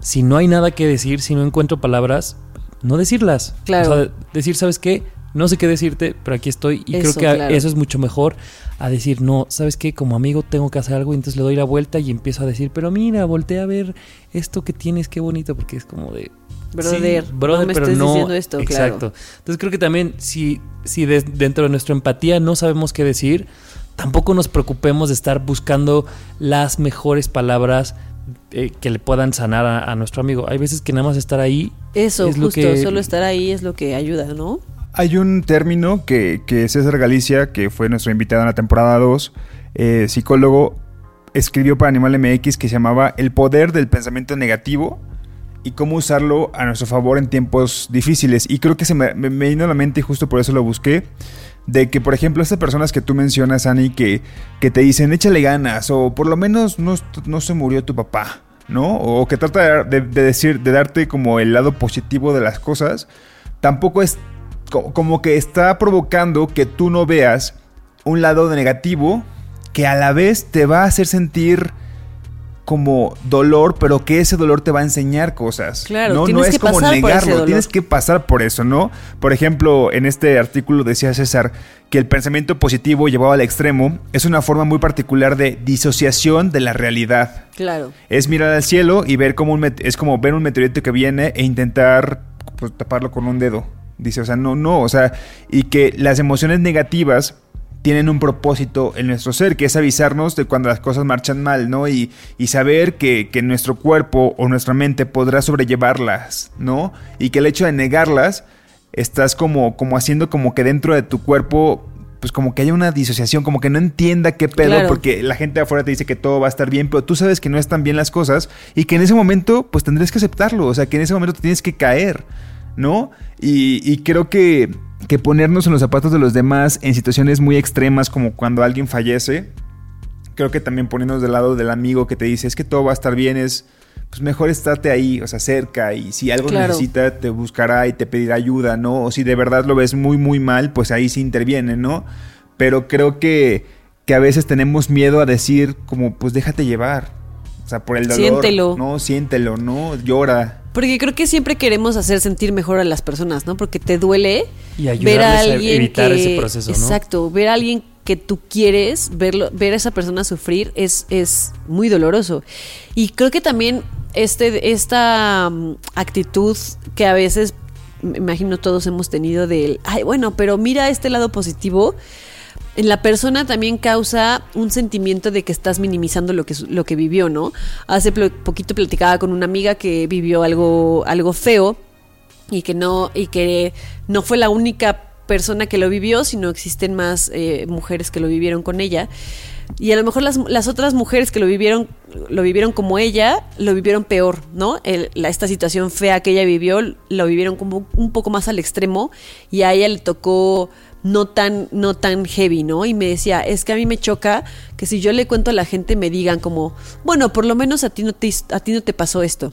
si no hay nada que decir, si no encuentro palabras, no decirlas. Claro. O sea, decir, ¿sabes qué? No sé qué decirte, pero aquí estoy. Y creo que claro. eso es mucho mejor a decir, no, ¿sabes qué? Como amigo tengo que hacer algo y entonces le doy la vuelta y empiezo a decir, pero mira, voltea a ver esto que tienes, qué bonito, porque es como de... Brother, Sí, brother, no me pero estés no- diciendo esto, claro. Exacto. Entonces creo que también si, si de- dentro de nuestra empatía no sabemos qué decir, tampoco nos preocupemos de estar buscando las mejores palabras eh, que le puedan sanar a, a nuestro amigo. Hay veces que nada más estar ahí Eso, es lo justo, que- solo estar ahí es lo que ayuda, ¿no? Hay un término que, que César Galicia, que fue nuestro invitado en la temporada 2, eh, psicólogo, escribió para Animal MX que se llamaba El poder del pensamiento negativo y cómo usarlo a nuestro favor en tiempos difíciles. Y creo que se me, me- vino a la mente y justo por eso lo busqué. De que, por ejemplo, estas personas que tú mencionas, Ani, que, que te dicen échale ganas, o por lo menos no, no se murió tu papá, ¿no? O que trata de, de decir, de darte como el lado positivo de las cosas, tampoco es co- como que está provocando que tú no veas un lado negativo que a la vez te va a hacer sentir como dolor, pero que ese dolor te va a enseñar cosas. Claro, no, tienes no es que como pasar negarlo, tienes que pasar por eso, ¿no? Por ejemplo, en este artículo decía César que el pensamiento positivo llevado al extremo es una forma muy particular de disociación de la realidad. Claro. Es mirar al cielo y ver como un met- es como ver un meteorito que viene e intentar pues, taparlo con un dedo. Dice, o sea, no, no, o sea, y que las emociones negativas tienen un propósito en nuestro ser, que es avisarnos de cuando las cosas marchan mal, ¿no? Y, y saber que, que nuestro cuerpo o nuestra mente podrá sobrellevarlas, ¿no? Y que el hecho de negarlas, estás como, como haciendo como que dentro de tu cuerpo, pues como que haya una disociación, como que no entienda qué pedo, Claro. porque que la gente afuera te dice que todo va a estar bien, pero tú sabes que no están bien las cosas y que en ese momento pues tendrías que aceptarlo, o sea, que en ese momento te tienes que caer, ¿no? Y, y creo que, que ponernos en los zapatos de los demás en situaciones muy extremas como cuando alguien fallece, creo que también poniéndonos del lado del amigo que te dice es que todo va a estar bien es... Pues mejor estate ahí, o sea, cerca y si algo Claro. necesita te buscará y te pedirá ayuda, ¿no? O si de verdad lo ves muy, muy mal, pues ahí sí interviene, ¿no? Pero creo que, que a veces tenemos miedo a decir como, pues déjate llevar. O sea, por el dolor. Siéntelo. No, siéntelo, ¿no? Llora. Porque creo que siempre queremos hacer sentir mejor a las personas, ¿no? Porque te duele Y ver a alguien evitar que, ese proceso, ¿no? Exacto, ver a alguien que tú quieres, verlo, ver a esa persona sufrir es, es muy doloroso. Y creo que también este, esta mm, actitud que a veces, me imagino todos hemos tenido del, ay, bueno, pero mira este lado positivo. En la persona también causa un sentimiento de que estás minimizando lo que, lo que vivió, ¿no? Hace plo- poquito platicaba con una amiga que vivió algo, algo feo y que no y que no fue la única persona que lo vivió, sino existen más eh, mujeres que lo vivieron con ella. Y a lo mejor las, otras mujeres que lo vivieron, lo vivieron como ella, lo vivieron peor, ¿no? Esta situación fea que ella vivió, lo vivieron como un poco más al extremo y a ella le tocó no tan, no tan heavy, ¿no? Y me decía, es que a mí me choca que si yo le cuento a la gente me digan como, bueno, por lo menos a ti no te, a ti no te pasó esto.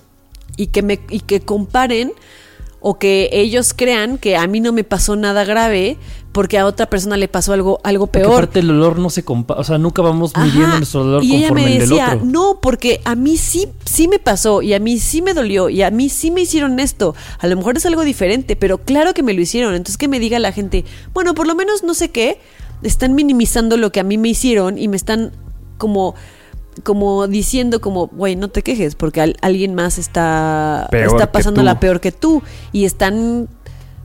Y que me, y que comparen o que ellos crean que a mí no me pasó nada grave porque a otra persona le pasó algo, algo Porque peor. aparte el dolor no se compara, o sea, nunca vamos Ajá. midiendo nuestro dolor y ella conforme me el del decía, otro. no, porque a mí sí, sí me pasó y a mí sí me dolió y a mí sí me hicieron esto. A lo mejor es algo diferente, pero claro que me lo hicieron. Entonces que me diga la gente, bueno, por lo menos no sé qué, están minimizando lo que a mí me hicieron y me están como como diciendo como, güey, no te quejes, porque al- alguien más está, Peor está que pasándola tú. peor que tú. Y están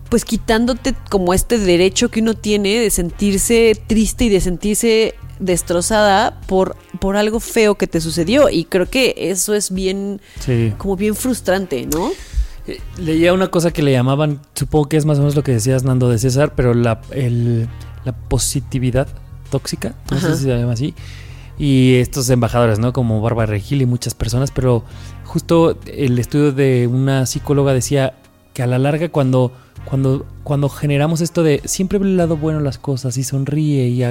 pues quitándote como este derecho que uno tiene de sentirse triste y de sentirse destrozada por, por algo feo que te sucedió. Y creo que eso es bien, Sí. como bien frustrante, ¿no? Eh, Leía una cosa que le llamaban, supongo que es más o menos lo que decías Nando de César, pero la, el- la positividad tóxica, no Ajá. sé si se llama así, y estos embajadores, ¿no? Como Bárbara Regil y muchas personas, pero justo el estudio de una psicóloga decía que a la larga cuando, cuando, cuando generamos esto de siempre ve el lado bueno las cosas y sonríe y,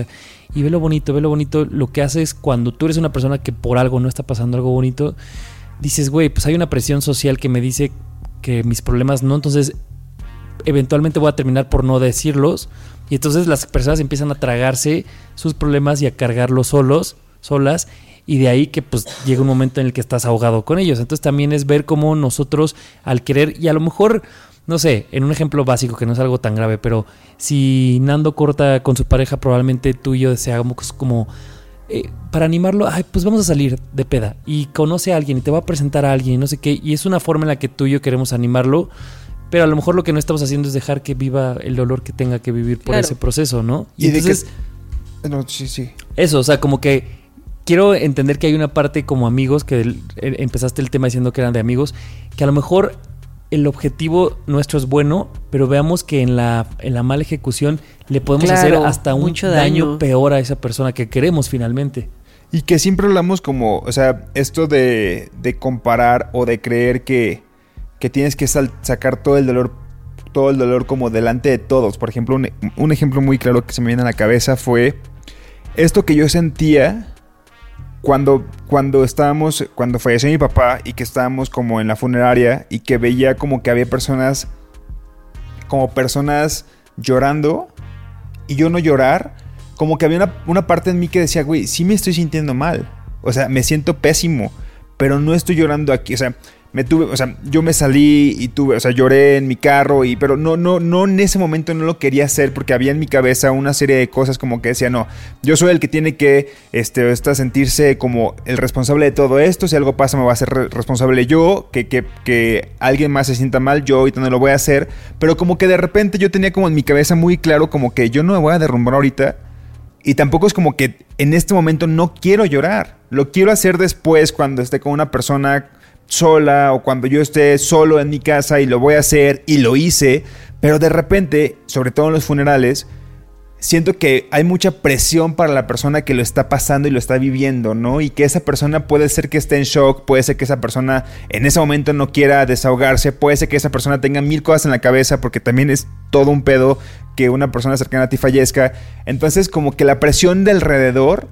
y ve lo bonito, ve lo bonito, lo que haces cuando tú eres una persona que por algo no está pasando algo bonito, dices, güey, pues hay una presión social que me dice que mis problemas no, entonces eventualmente voy a terminar por no decirlos y entonces las personas empiezan a tragarse sus problemas y a cargarlos solos, solas y de ahí que pues llega un momento en el que estás ahogado con ellos. Entonces también es ver cómo nosotros al querer y a lo mejor no sé, en un ejemplo básico que no es algo tan grave, pero si Nando corta con su pareja, probablemente tú y yo deseamos como eh, para animarlo, ay, pues vamos a salir de peda y conoce a alguien y te va a presentar a alguien y no sé qué, y es una forma en la que tú y yo queremos animarlo, pero a lo mejor lo que no estamos haciendo es dejar que viva el dolor que tenga que vivir por Claro. ese proceso, ¿no? Y, Y de entonces, que... No, sí, sí. eso, o sea, como que quiero entender que hay una parte como amigos, que el- empezaste el tema diciendo que eran de amigos, que a lo mejor el objetivo nuestro es bueno, pero veamos que en la, en la mala ejecución le podemos Claro, hacer hasta un mucho daño. daño. peor a esa persona que queremos finalmente. Y que siempre hablamos como, o sea, esto de, de comparar o de creer que, que tienes que sal- sacar todo el dolor, todo el dolor como delante de todos. Por ejemplo, un, un ejemplo muy claro que se me viene a la cabeza fue esto que yo sentía cuando, cuando estábamos, cuando falleció mi papá y que estábamos como en la funeraria y que veía como que había personas, como personas llorando y yo no llorar, como que había una, una parte en mí que decía, güey, sí me estoy sintiendo mal. O sea, me siento pésimo, pero no estoy llorando aquí. O sea, me tuve, o sea, yo me salí y tuve, o sea, lloré en mi carro y, pero no, no, no en ese momento no lo quería hacer porque había en mi cabeza una serie de cosas como que decía, no, yo soy el que tiene que, este, esta, sentirse como el responsable de todo esto. Si algo pasa me va a ser re- responsable yo, que, que, que alguien más se sienta mal, yo ahorita no lo voy a hacer. Pero como que de repente yo tenía como en mi cabeza muy claro como que yo no me voy a derrumbar ahorita. Y tampoco es como que en este momento no quiero llorar. Lo quiero hacer después cuando esté con una persona sola o cuando yo esté solo en mi casa y lo voy a hacer y lo hice. Pero de repente, sobre todo en los funerales, siento que hay mucha presión para la persona que lo está pasando y lo está viviendo, ¿no? Y que esa persona puede ser que esté en shock, puede ser que esa persona en ese momento no quiera desahogarse, puede ser que esa persona tenga mil cosas en la cabeza porque también es todo un pedo que una persona cercana a ti fallezca. Entonces como que la presión de alrededor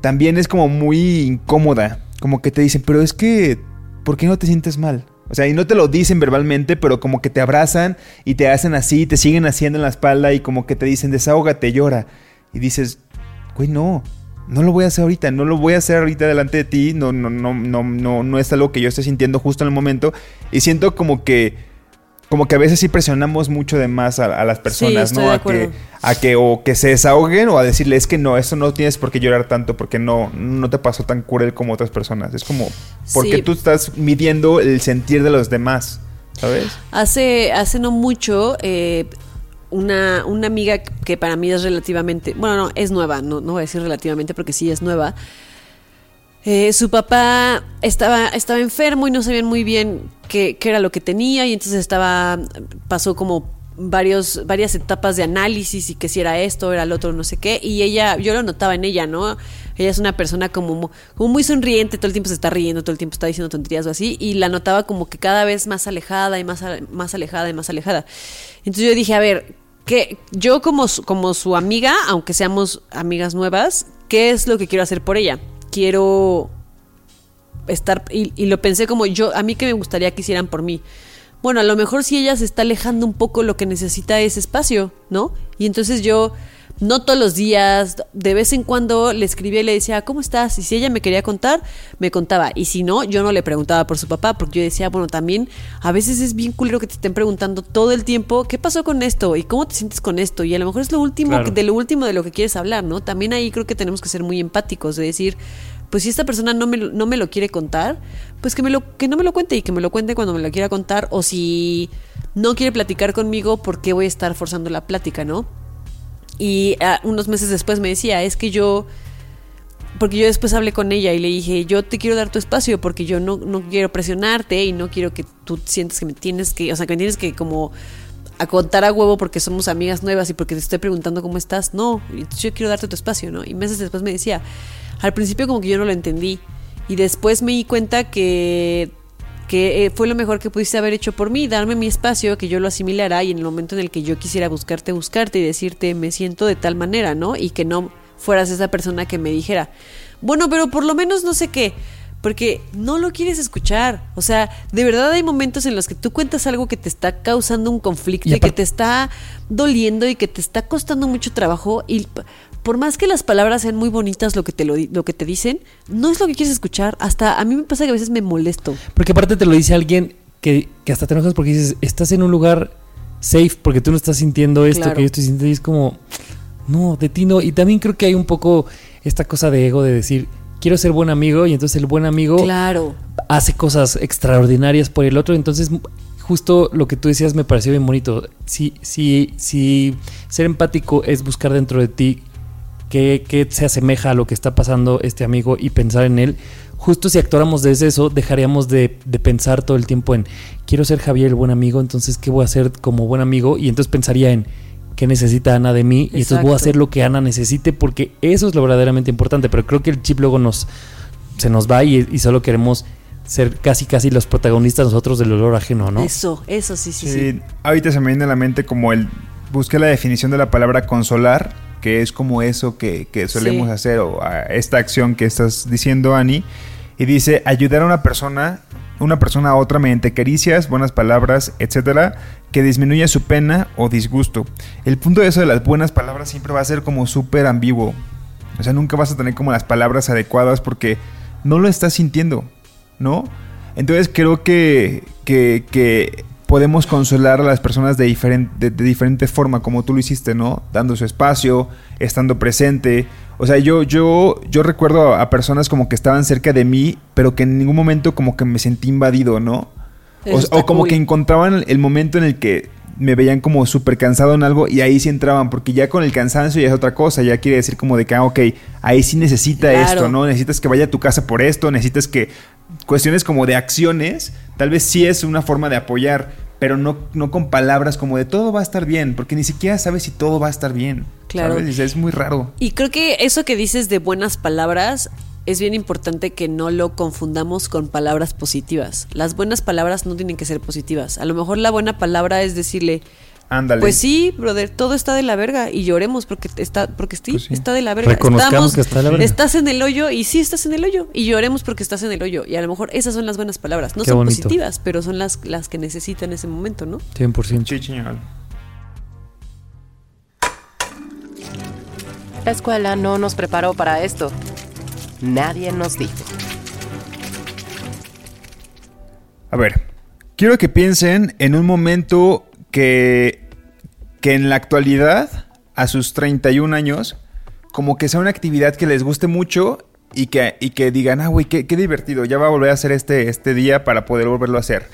también es como muy incómoda, como que te dicen, pero es que, ¿por qué no te sientes mal? O sea, y no te lo dicen verbalmente, pero como que te abrazan y te hacen así, te siguen haciendo en la espalda y como que te dicen, desahógate, llora. Y dices, güey, no, no lo voy a hacer ahorita, no lo voy a hacer ahorita delante de ti, no, no, no, no, no, no es algo que yo esté sintiendo justo en el momento. Y siento como que, como que a veces sí presionamos mucho de más a, a las personas, ¿no? A que, a que o que se desahoguen o a decirle es que no, eso no tienes por qué llorar tanto porque no, no te pasó tan cruel como otras personas. Es como, porque Sí. tú estás midiendo el sentir de los demás, ¿sabes? Hace, hace no mucho, eh, una, una amiga que para mí es relativamente, bueno, no, es nueva, no, no voy a decir relativamente porque sí es nueva. Eh, su papá estaba, estaba enfermo y no sabían muy bien qué, qué era lo que tenía y entonces estaba, pasó como varios, varias etapas de análisis y que si era esto, era el otro, no sé qué, y ella, yo lo notaba en ella, ¿no? Ella es una persona como, como muy sonriente, todo el tiempo se está riendo, todo el tiempo está diciendo tonterías o así, y la notaba como que cada vez más alejada y más, más alejada y más alejada. Entonces yo dije, a ver, que yo como como su amiga, aunque seamos amigas nuevas, ¿qué es lo que quiero hacer por ella? Quiero estar y, lo pensé como yo, a mí que me gustaría que hicieran por mí. Bueno, a lo mejor si ella se está alejando un poco, lo que necesita es espacio, ¿no? Y entonces yo, no todos los días, de vez en cuando le escribía y le decía, ¿cómo estás? Y si ella me quería contar, me contaba. Y si no, yo no le preguntaba por su papá, porque yo decía, bueno, también a veces es bien culero que te estén preguntando todo el tiempo, ¿qué pasó con esto? ¿Y cómo te sientes con esto? Y a lo mejor es lo último, Claro. que- de lo último de lo que quieres hablar, ¿no? También ahí creo que tenemos que ser muy empáticos, de decir, pues si esta persona no me, lo- no me lo quiere contar, pues que, me lo, que no me lo cuente y que me lo cuente cuando me lo quiera contar. O si no quiere platicar conmigo, ¿por qué voy a estar forzando la plática, no? Y ah, unos meses después me decía, es que yo porque yo después hablé con ella y le dije, yo te quiero dar tu espacio porque yo no, no quiero presionarte y no quiero que tú sientas que me tienes que, o sea, que me tienes que como a contar a huevo porque somos amigas nuevas y porque te estoy preguntando cómo estás. No, yo quiero darte tu espacio, ¿no? Y meses después me decía, al principio como que yo no lo entendí y después me di cuenta que que eh, fue lo mejor que pudiste haber hecho por mí, darme mi espacio, que yo lo asimilara y en el momento en el que yo quisiera buscarte, buscarte y decirte me siento de tal manera, ¿no? Y que no fueras esa persona que me dijera, bueno, pero por lo menos no sé qué, porque no lo quieres escuchar. O sea, de verdad hay momentos en los que tú cuentas algo que te está causando un conflicto Y y, que te está doliendo y que te está costando mucho trabajo y por más que las palabras sean muy bonitas lo que te lo, lo que te dicen, no es lo que quieres escuchar. Hasta a mí me pasa que a veces me molesto. Porque aparte te lo dice alguien que, que hasta te enojas porque dices, estás en un lugar safe porque tú no estás sintiendo esto Claro. que yo estoy sintiendo y es como, no, de ti no. Y también creo que hay un poco esta cosa de ego de decir, quiero ser buen amigo y entonces el buen amigo Claro. hace cosas extraordinarias por el otro. Entonces, justo lo que tú decías me pareció bien bonito. Si, si, si ser empático es buscar dentro de ti qué, qué se asemeja a lo que está pasando este amigo y pensar en él, justo si actuáramos desde eso, dejaríamos de, de pensar todo el tiempo en quiero ser Javier el buen amigo, entonces qué voy a hacer como buen amigo y entonces pensaría en qué necesita Ana de mí y entonces voy a hacer lo que Ana necesite porque eso es lo verdaderamente importante, pero creo que el chip luego nos se nos va y, y solo queremos ser casi casi los protagonistas nosotros del olor ajeno, ¿no? Eso, eso sí, sí, sí. Sí, ahorita se me viene a la mente como el... Busqué la definición de la palabra consolar, que es como eso que, que solemos Sí. hacer, o a esta acción que estás diciendo, Ani. Y dice, ayudar a una persona, una persona a otra mediante caricias, buenas palabras, etcétera, que disminuya su pena o disgusto. El punto de eso de las buenas palabras siempre va a ser como súper ambiguo. O sea, nunca vas a tener como las palabras adecuadas porque no lo estás sintiendo, ¿no? Entonces creo que, que, que podemos consolar a las personas de, diferen- de, de diferente forma, como tú lo hiciste, ¿no? Dando su espacio, estando presente. O sea, yo, yo, yo recuerdo a personas como que estaban cerca de mí, pero que en ningún momento como que me sentí invadido, ¿no? O, como cool. que encontraban el momento en el que me veían como súper cansado en algo y ahí sí entraban, porque ya con el cansancio ya es otra cosa, ya quiere decir como de que, ah, ok, ahí sí necesita Claro. esto, ¿no? Necesitas que vaya a tu casa por esto, necesitas que cuestiones como de acciones, tal vez sí es una forma de apoyar, pero no, no con palabras como de todo va a estar bien, porque ni siquiera sabes si todo va a estar bien. Claro. ¿sabes? Es muy raro. Y creo que eso que dices de buenas palabras es bien importante que no lo confundamos con palabras positivas. Las buenas palabras no tienen que ser positivas. A lo mejor la buena palabra es decirle, Ándale. pues sí, brother, todo está de la verga y lloremos porque está porque sí, Pues sí. está de la verga. Reconozcamos que está de la verga. Estás en el hoyo y sí estás en el hoyo y lloremos porque estás en el hoyo y a lo mejor esas son las buenas palabras. No Qué son bonito. positivas, pero son las las que necesita en ese momento, ¿no? 100%. Sí, señor. La escuela no nos preparó para esto. Nadie nos dijo. A ver, quiero que piensen en un momento que, que en la actualidad, a sus 31 años, como que sea una actividad que les guste mucho y que, y que digan, ah, güey, qué, qué divertido, ya va a volver a hacer este, este día para poder volverlo a hacer.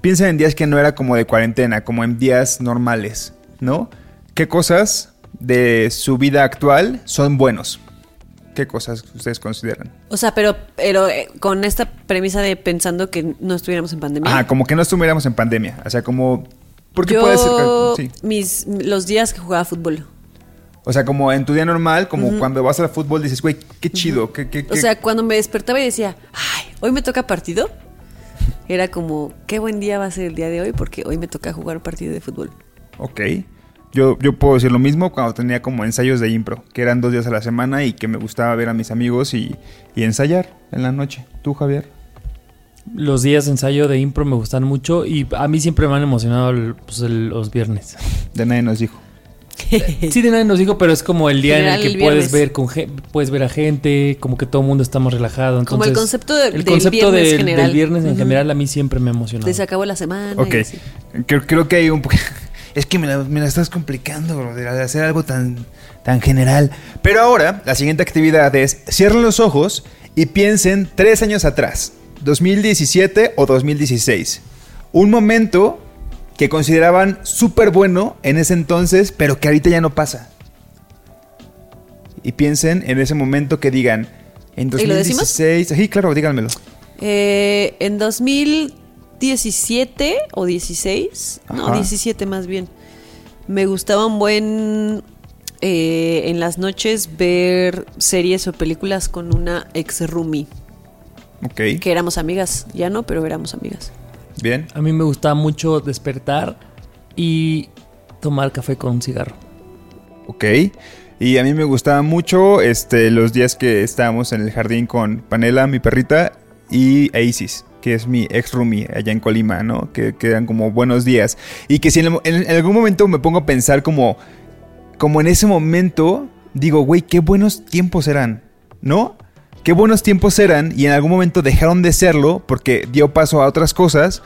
Piensen en días que no era como de cuarentena, como en días normales, ¿no? ¿Qué cosas de su vida actual son buenos? ¿Qué cosas ustedes consideran? O sea, pero pero eh, con esta premisa de pensando que no estuviéramos en pandemia. Ah, como que no estuviéramos en pandemia. O sea, como. Porque Yo, puede ser. Sí. mis, los días que jugaba fútbol. O sea, como en tu día normal, como cuando vas al fútbol dices, güey, qué chido. qué, qué, O sea, cuando me despertaba y decía, ay, hoy me toca partido, era como, qué buen día va a ser el día de hoy porque hoy me toca jugar un partido de fútbol. Ok. Yo, yo puedo decir lo mismo cuando tenía como ensayos de impro, que eran dos días a la semana y que me gustaba ver a mis amigos y, y ensayar en la noche. ¿Tú, Javier? Los días de ensayo de impro me gustan mucho y a mí siempre me han emocionado el- pues, el- los viernes. De nadie nos dijo. [LAUGHS] Sí, de nadie nos dijo, pero es como el día en el que el puedes ver con puedes ver a gente, como que todo el mundo está más relajado. Como el entonces, concepto de- el del concepto viernes del, general. del viernes en general a mí siempre me ha emocionado. De se acabó la semana. Ok. Creo, creo que hay un poco... [LAUGHS] Es que me la, me la estás complicando, bro, de hacer algo tan, tan general. Pero ahora, la siguiente actividad es cierren los ojos y piensen tres años atrás, 2017 o 2016. Un momento que consideraban súper bueno en ese entonces, pero que ahorita ya no pasa. Y piensen en ese momento que digan, en ¿Y lo decimos? 2016... Sí, claro, díganmelo. Eh, en 2017 o 16, no, Ajá. 17 más bien, me gustaba un buen eh, en las noches ver series o películas con una ex roomie, Ok, que éramos amigas, ya no, pero éramos amigas. bien. A mí me gustaba mucho despertar y tomar café con un cigarro. Ok. Y a mí me gustaba mucho este, los días que estábamos en el jardín con Panela, mi perrita, y Isis, que es mi ex roomie allá en Colima, ¿no? Que, que eran como buenos días. Y que si en, algún momento me pongo a pensar como, como en ese momento, digo, güey, qué buenos tiempos eran, ¿no? Qué buenos tiempos eran y en algún momento dejaron de serlo porque dio paso a otras cosas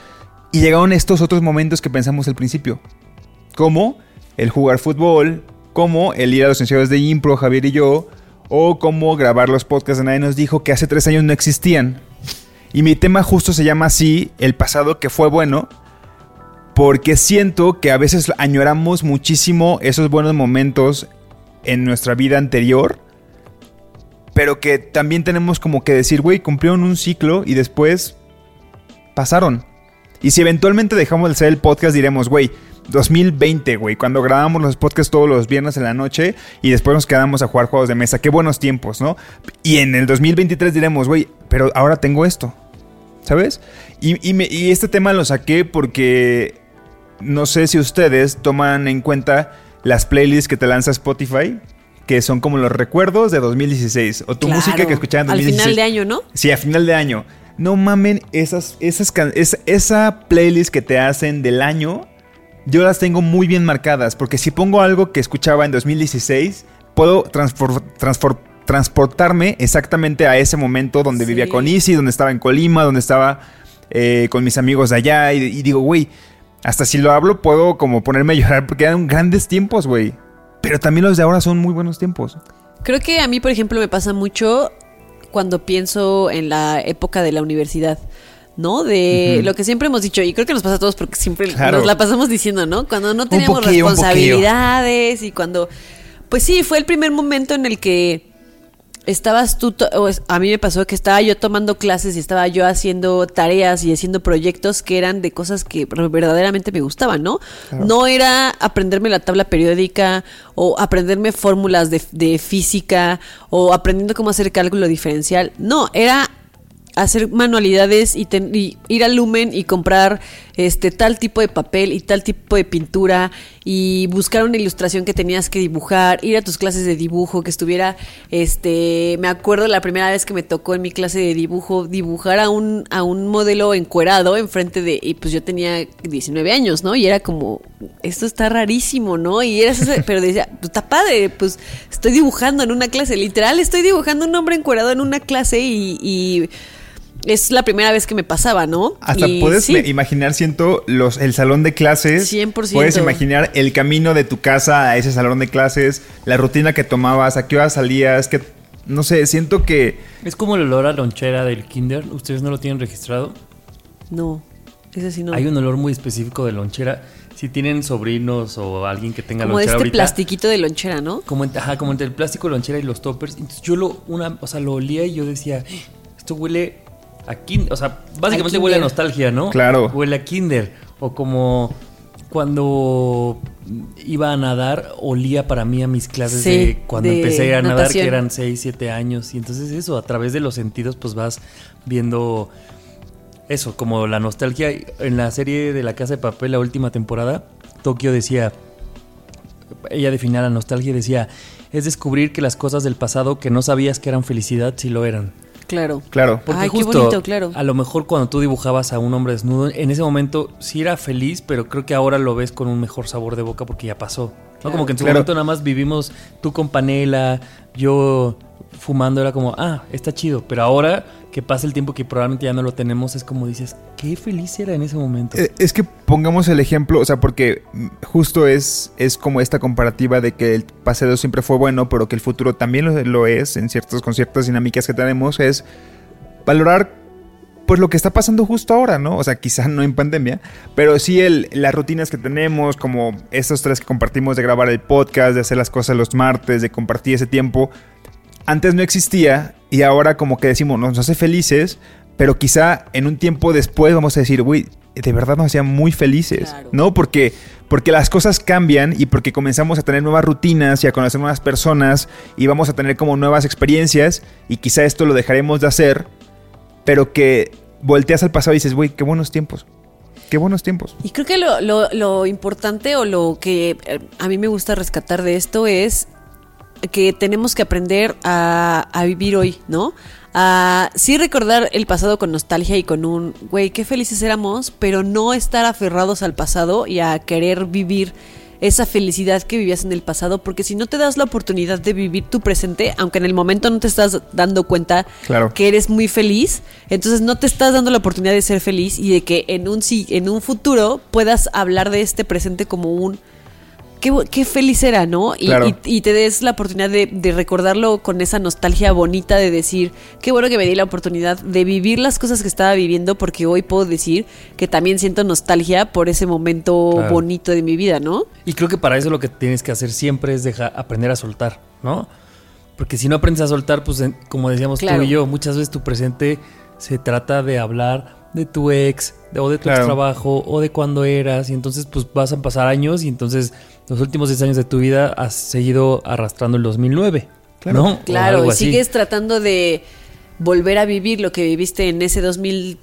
y llegaron estos otros momentos que pensamos al principio como el jugar fútbol, como el ir a los ensayos de impro, Javier y yo, o como grabar los podcasts Nadie nos dijo que hace tres años no existían. Y mi tema justo se llama así, el pasado que fue bueno, porque siento que a veces añoramos muchísimo esos buenos momentos en nuestra vida anterior, pero que también tenemos como que decir, güey, cumplieron un ciclo y después pasaron. Y si eventualmente dejamos de hacer el podcast, diremos, güey, 2020, güey, cuando grabamos los podcasts todos los viernes en la noche y después nos quedamos a jugar juegos de mesa. Qué buenos tiempos, ¿no? Y en el 2023 diremos, güey, pero ahora tengo esto, ¿sabes? Y, y me- y este tema lo saqué porque no sé si ustedes toman en cuenta las playlists que te lanza Spotify, que son como los recuerdos de 2016, o tu Claro, música que escuchaban en Al 2016. final de año, ¿no? Sí, a final de año. No mamen, esas, esas, esa, esa playlist que te hacen del año, yo las tengo muy bien marcadas, porque si pongo algo que escuchaba en 2016, puedo transportarme exactamente a ese momento donde Sí. vivía con Isi, donde estaba en Colima, donde estaba eh, con mis amigos de allá, y, y digo, güey, hasta si lo hablo puedo como ponerme a llorar, porque eran grandes tiempos, güey. Pero también los de ahora son muy buenos tiempos. Creo que a mí, por ejemplo, me pasa mucho cuando pienso en la época de la universidad. ¿No? De lo que siempre hemos dicho, y creo que nos pasa a todos porque siempre Claro. nos la pasamos diciendo, ¿no? Cuando no teníamos poquillo, responsabilidades y cuando. Pues sí, fue el primer momento en el que estabas tú, a mí me pasó que estaba yo tomando clases y estaba yo haciendo tareas y haciendo proyectos que eran de cosas que verdaderamente me gustaban, ¿no? No era aprenderme la tabla periódica o aprenderme fórmulas de, de física o aprendiendo cómo hacer cálculo diferencial, no, era hacer manualidades y, ten- y ir al Lumen y comprar este tal tipo de papel y tal tipo de pintura y buscar una ilustración que tenías que dibujar, ir a tus clases de dibujo, que estuviera, este, me acuerdo la primera vez que me tocó en mi clase de dibujo dibujar a un, a un modelo encuerado enfrente de, y pues yo tenía 19 años, ¿no? Y era como, esto está rarísimo, ¿no? Y era, [LAUGHS] pero decía, pues está padre, pues estoy dibujando en una clase, literal, estoy dibujando un hombre encuerado en una clase y, y es la primera vez que me pasaba, ¿no? Hasta Y puedes sí, imaginar, siento, los, el salón de clases. 100%. Puedes imaginar el camino de tu casa a ese salón de clases, la rutina que tomabas, a qué hora salías, que no sé, siento que Es como el olor a lonchera del kinder. ¿Ustedes no lo tienen registrado? No, ese sí no. Hay un olor muy específico de lonchera. Si tienen sobrinos o alguien que tenga como de lonchera este ahorita, plastiquito de lonchera, ¿no? Como, en- ajá, como entre el plástico, lonchera y los toppers. Entonces yo lo, una, o sea, lo olía y yo decía, esto huele a kinder. O sea, básicamente A huele a nostalgia, ¿no? Claro. Huele a kinder. O como cuando iba a nadar, olía para mí a mis clases Sí, de cuando de empecé a nadar, que eran 6, 7 años. Y entonces eso, a través de los sentidos, pues vas viendo eso, como la nostalgia. En la serie de La Casa de Papel, la última temporada, Tokio decía, ella definía la nostalgia y decía, es descubrir que las cosas del pasado que no sabías que eran felicidad, sí lo eran. Claro. Claro. Porque Ay, qué justo, bonito, claro. a lo mejor cuando tú dibujabas a un hombre desnudo, en ese momento sí era feliz, pero creo que ahora lo ves con un mejor sabor de boca porque ya pasó. ¿no? Como que en su Claro. momento nada más vivimos tú con panela, yo fumando, era como, ah, está chido. Pero ahora que pasa el tiempo que probablemente ya no lo tenemos, es como dices, qué feliz era en ese momento. Eh, Es que pongamos el ejemplo, o sea, porque justo es, es como esta comparativa de que el pasado siempre fue bueno, pero que el futuro también lo, es, en ciertas dinámicas que tenemos, es valorar pues lo que está pasando justo ahora, ¿no? O sea, quizá no en pandemia, pero sí el, las rutinas que tenemos, como estos tres que compartimos de grabar el podcast, de hacer las cosas los martes, de compartir ese tiempo, antes no existía y ahora como que decimos, nos hace felices, pero quizá en un tiempo después vamos a decir, güey, de verdad nos hacían muy felices, Claro. ¿no? Porque, porque las cosas cambian y porque comenzamos a tener nuevas rutinas y a conocer nuevas personas y vamos a tener como nuevas experiencias y quizá esto lo dejaremos de hacer, pero que volteas al pasado y dices, güey, qué buenos tiempos, qué buenos tiempos. Y creo que lo, lo- lo importante o lo que eh, a mí me gusta rescatar de esto es que tenemos que aprender a, a vivir hoy, ¿no? A sí recordar el pasado con nostalgia y con un, güey, qué felices éramos, pero no estar aferrados al pasado y a querer vivir esa felicidad que vivías en el pasado, porque si no te das la oportunidad de vivir tu presente, aunque en el momento no te estás dando cuenta Claro. que eres muy feliz, entonces no te estás dando la oportunidad de ser feliz y de que en un en un futuro puedas hablar de este presente como un qué, qué feliz era, ¿no? Y, Claro. y- y te des la oportunidad de, de recordarlo con esa nostalgia bonita de decir, qué bueno que me di la oportunidad de vivir las cosas que estaba viviendo, porque hoy puedo decir que también siento nostalgia por ese momento Claro. bonito de mi vida, ¿no? Y creo que para eso lo que tienes que hacer siempre es dejar, aprender a soltar, ¿no? Porque si no aprendes a soltar, pues en- como decíamos Claro. tú y yo, muchas veces tu presente se trata de hablar de tu ex, de- o de tu Claro. ex trabajo, o de cuándo eras, y entonces pues vas a pasar años, y entonces los últimos 10 años de tu vida has seguido arrastrando el 2009, Claro. ¿no? Claro, y así. sigues tratando de volver a vivir lo que viviste en ese 2000,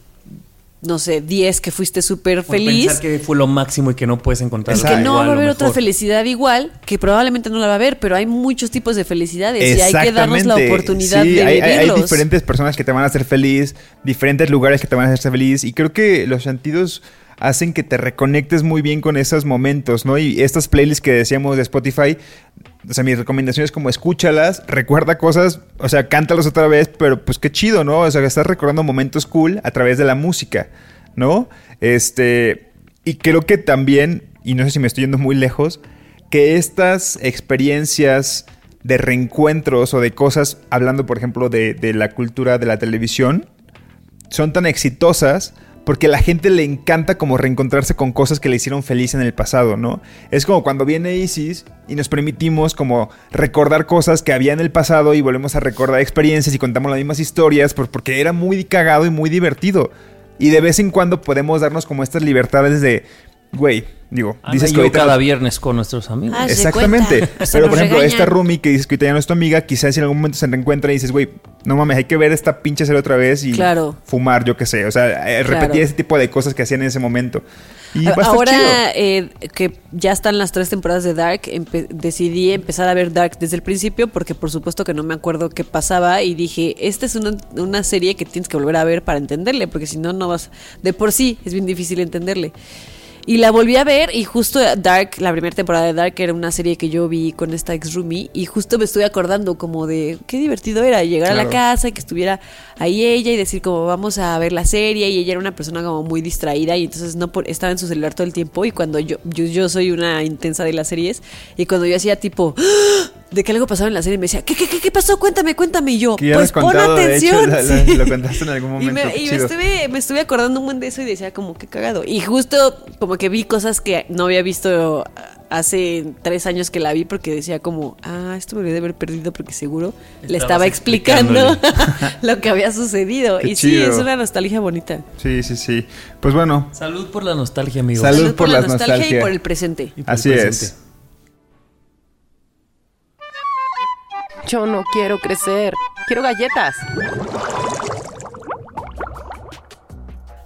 no sé, 10 que fuiste súper feliz. Pensar que fue lo máximo y que no puedes encontrar Es algo que no igual va a haber otra felicidad igual, que probablemente no la va a haber, pero hay muchos tipos de felicidades y hay que darnos la oportunidad Sí, de hay, hay- hay vivirlos. diferentes personas que te van a hacer feliz, diferentes lugares que te van a hacer feliz y creo que los sentidos hacen que te reconectes muy bien con esos momentos, ¿no? Y estas playlists que decíamos de Spotify, o sea, mi recomendación es como escúchalas, recuerda cosas, o sea, cántalos otra vez, pero pues qué chido, ¿no? O sea, estás recordando momentos cool a través de la música, ¿no? Este, y creo que también, y no sé si me estoy yendo muy lejos, que estas experiencias de reencuentros o de cosas, hablando por ejemplo de la cultura de la televisión, son tan exitosas porque a la gente le encanta como reencontrarse con cosas que le hicieron feliz en el pasado, ¿no? Es como cuando viene Isis y nos permitimos como recordar cosas que había en el pasado y volvemos a recordar experiencias y contamos las mismas historias porque era muy cagado y muy divertido. Y de vez en cuando podemos darnos como estas libertades de, güey, digo, Ana dices que yo ahorita... cada viernes con nuestros amigos. Ah, Exactamente. Pero por ejemplo, regañan. esta Rumi que dices que ahorita ya no es tu amiga, quizás si en algún momento se reencuentra y dices, güey, no mames, hay que ver esta pinche serie otra vez y Claro. fumar, yo qué sé. O sea, eh, repetir Claro. ese tipo de cosas que hacían en ese momento. Y va a estar Ahora chido. eh, que ya están las tres temporadas de Dark, empe- decidí empezar a ver Dark desde el principio porque por supuesto que no me acuerdo qué pasaba y dije, esta es una, una serie que tienes que volver a ver para entenderle, porque si no, no vas... De por sí es bien difícil entenderle. Y la volví a ver y justo Dark, la primera temporada de Dark era una serie que yo vi con esta ex roomie y justo me estoy acordando como de qué divertido era llegar a la casa y que estuviera ahí ella y decir como vamos a ver la serie y ella era una persona como muy distraída y entonces no por- estaba en su celular todo el tiempo y cuando yo, yo, yo soy una intensa de las series y cuando yo hacía tipo ¡Ah! De que algo pasaba en la serie me decía ¿qué, qué, qué, qué pasó? Cuéntame, cuéntame y yo Que pues pon contado, de hecho, atención Sí. lo contaste en algún Y momento. me, y me estuve, me estuve acordando un buen de eso y decía como qué cagado. Y justo como que vi cosas que no había visto hace tres años que la vi porque decía como, ah, esto me lo de haber perdido porque seguro le estaba explicando [LAUGHS] lo que había sucedido. Qué y sí, es una nostalgia bonita. Sí, sí, sí. Pues bueno, Salud por la nostalgia, amigos. Salud. por la la nostalgia, nostalgia. y por el presente. Y por el así presente. es. Yo no quiero crecer. Quiero galletas.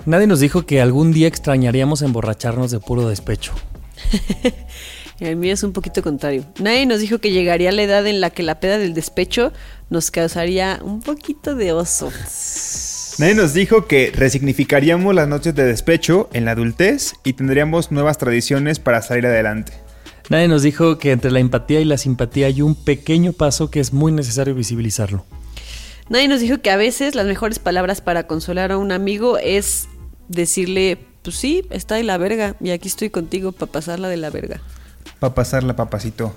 Nadie nos dijo que algún día extrañaríamos emborracharnos de puro despecho. Y [LAUGHS] el mío es un poquito contrario. Nadie nos dijo que llegaría la edad en la que la peda del despecho nos causaría un poquito de oso. Nadie nos dijo que resignificaríamos las noches de despecho en la adultez y tendríamos nuevas tradiciones para salir adelante. Nadie nos dijo que entre la empatía y la simpatía hay un pequeño paso que es muy necesario visibilizarlo. Nadie nos dijo que a veces las mejores palabras para consolar a un amigo es decirle, pues sí, está de la verga y aquí estoy contigo para pasarla de la verga. Para pasarla, papacito.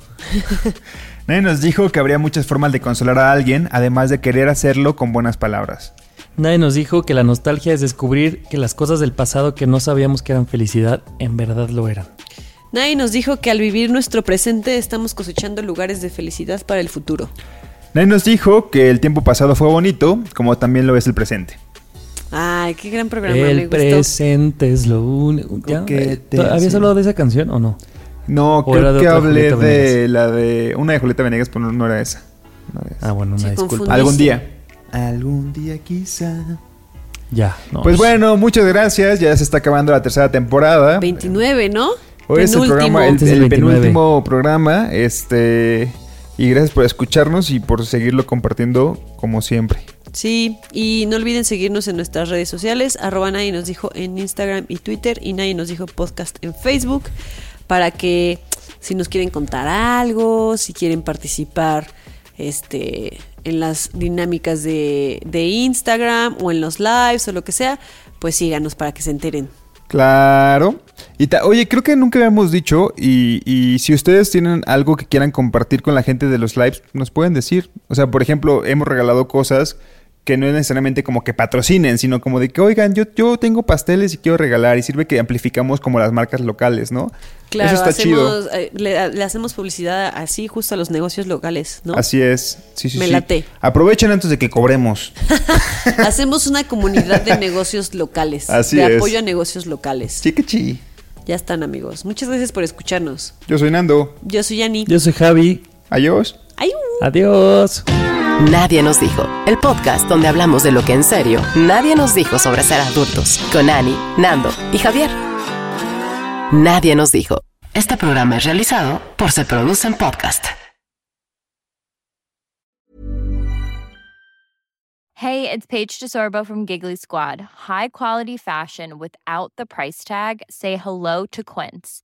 [LAUGHS] Nadie nos dijo que habría muchas formas de consolar a alguien, además de querer hacerlo con buenas palabras. Nadie nos dijo que la nostalgia es descubrir que las cosas del pasado que no sabíamos que eran felicidad, en verdad lo eran. Nadie nos dijo que al vivir nuestro presente estamos cosechando lugares de felicidad para el futuro. Nadie nos dijo que el tiempo pasado fue bonito, como también lo es el presente. Ay, qué gran programa, me El gustó. presente es lo único. Eh, ¿Habías hablado de esa canción o no? No, ¿O era creo que hablé Julieta de Venegas? la de una de Julieta Venegas, pero no, no era esa. No era esa. Ah, bueno, una disculpa. Algún día. Algún día quizá. Ya, no. Pues bueno, muchas gracias. Ya se está acabando la tercera temporada. 29, ¿no? Hoy es el Penúltimo. programa, el, es el el 29. penúltimo programa. Este. Y gracias por escucharnos y por seguirlo compartiendo como siempre. Sí, y no olviden seguirnos en nuestras redes sociales, arroba nadie nos dijo en Instagram y Twitter y nadie nos dijo podcast en Facebook, para que si nos quieren contar algo, si quieren participar este, en las dinámicas de, de Instagram o en los lives o lo que sea, pues síganos para que se enteren. Claro. Y ta- oye, creo que nunca habíamos dicho, y, y si ustedes tienen algo que quieran compartir con la gente de los lives, nos pueden decir. O sea, por ejemplo, hemos regalado cosas que no es necesariamente como que patrocinen, sino como de que, oigan, yo, yo tengo pasteles y quiero regalar, y sirve que amplificamos como las marcas locales, ¿no? Claro, Eso está chido. hacemos, eh, le, le hacemos publicidad así justo a los negocios locales, ¿no? Así es. Sí, sí, Me sí. late. Aprovechen antes de que cobremos. [LAUGHS] Hacemos una comunidad de negocios locales, Así de es. apoyo a negocios locales. Chiquichi. Ya están, amigos. Muchas gracias por escucharnos. Yo soy Nando. Yo soy Yani. Yo soy Javi. Adiós. ¡Ay! Adiós. Nadie nos dijo. El podcast donde hablamos de lo que en serio nadie nos dijo sobre ser adultos. Con Ani, Nando y Javier. Nadie nos dijo. Este programa es realizado por Se Producen Podcast. Hey, it's Paige DeSorbo from Giggly Squad. High quality fashion without the price tag. Say hello to Quince.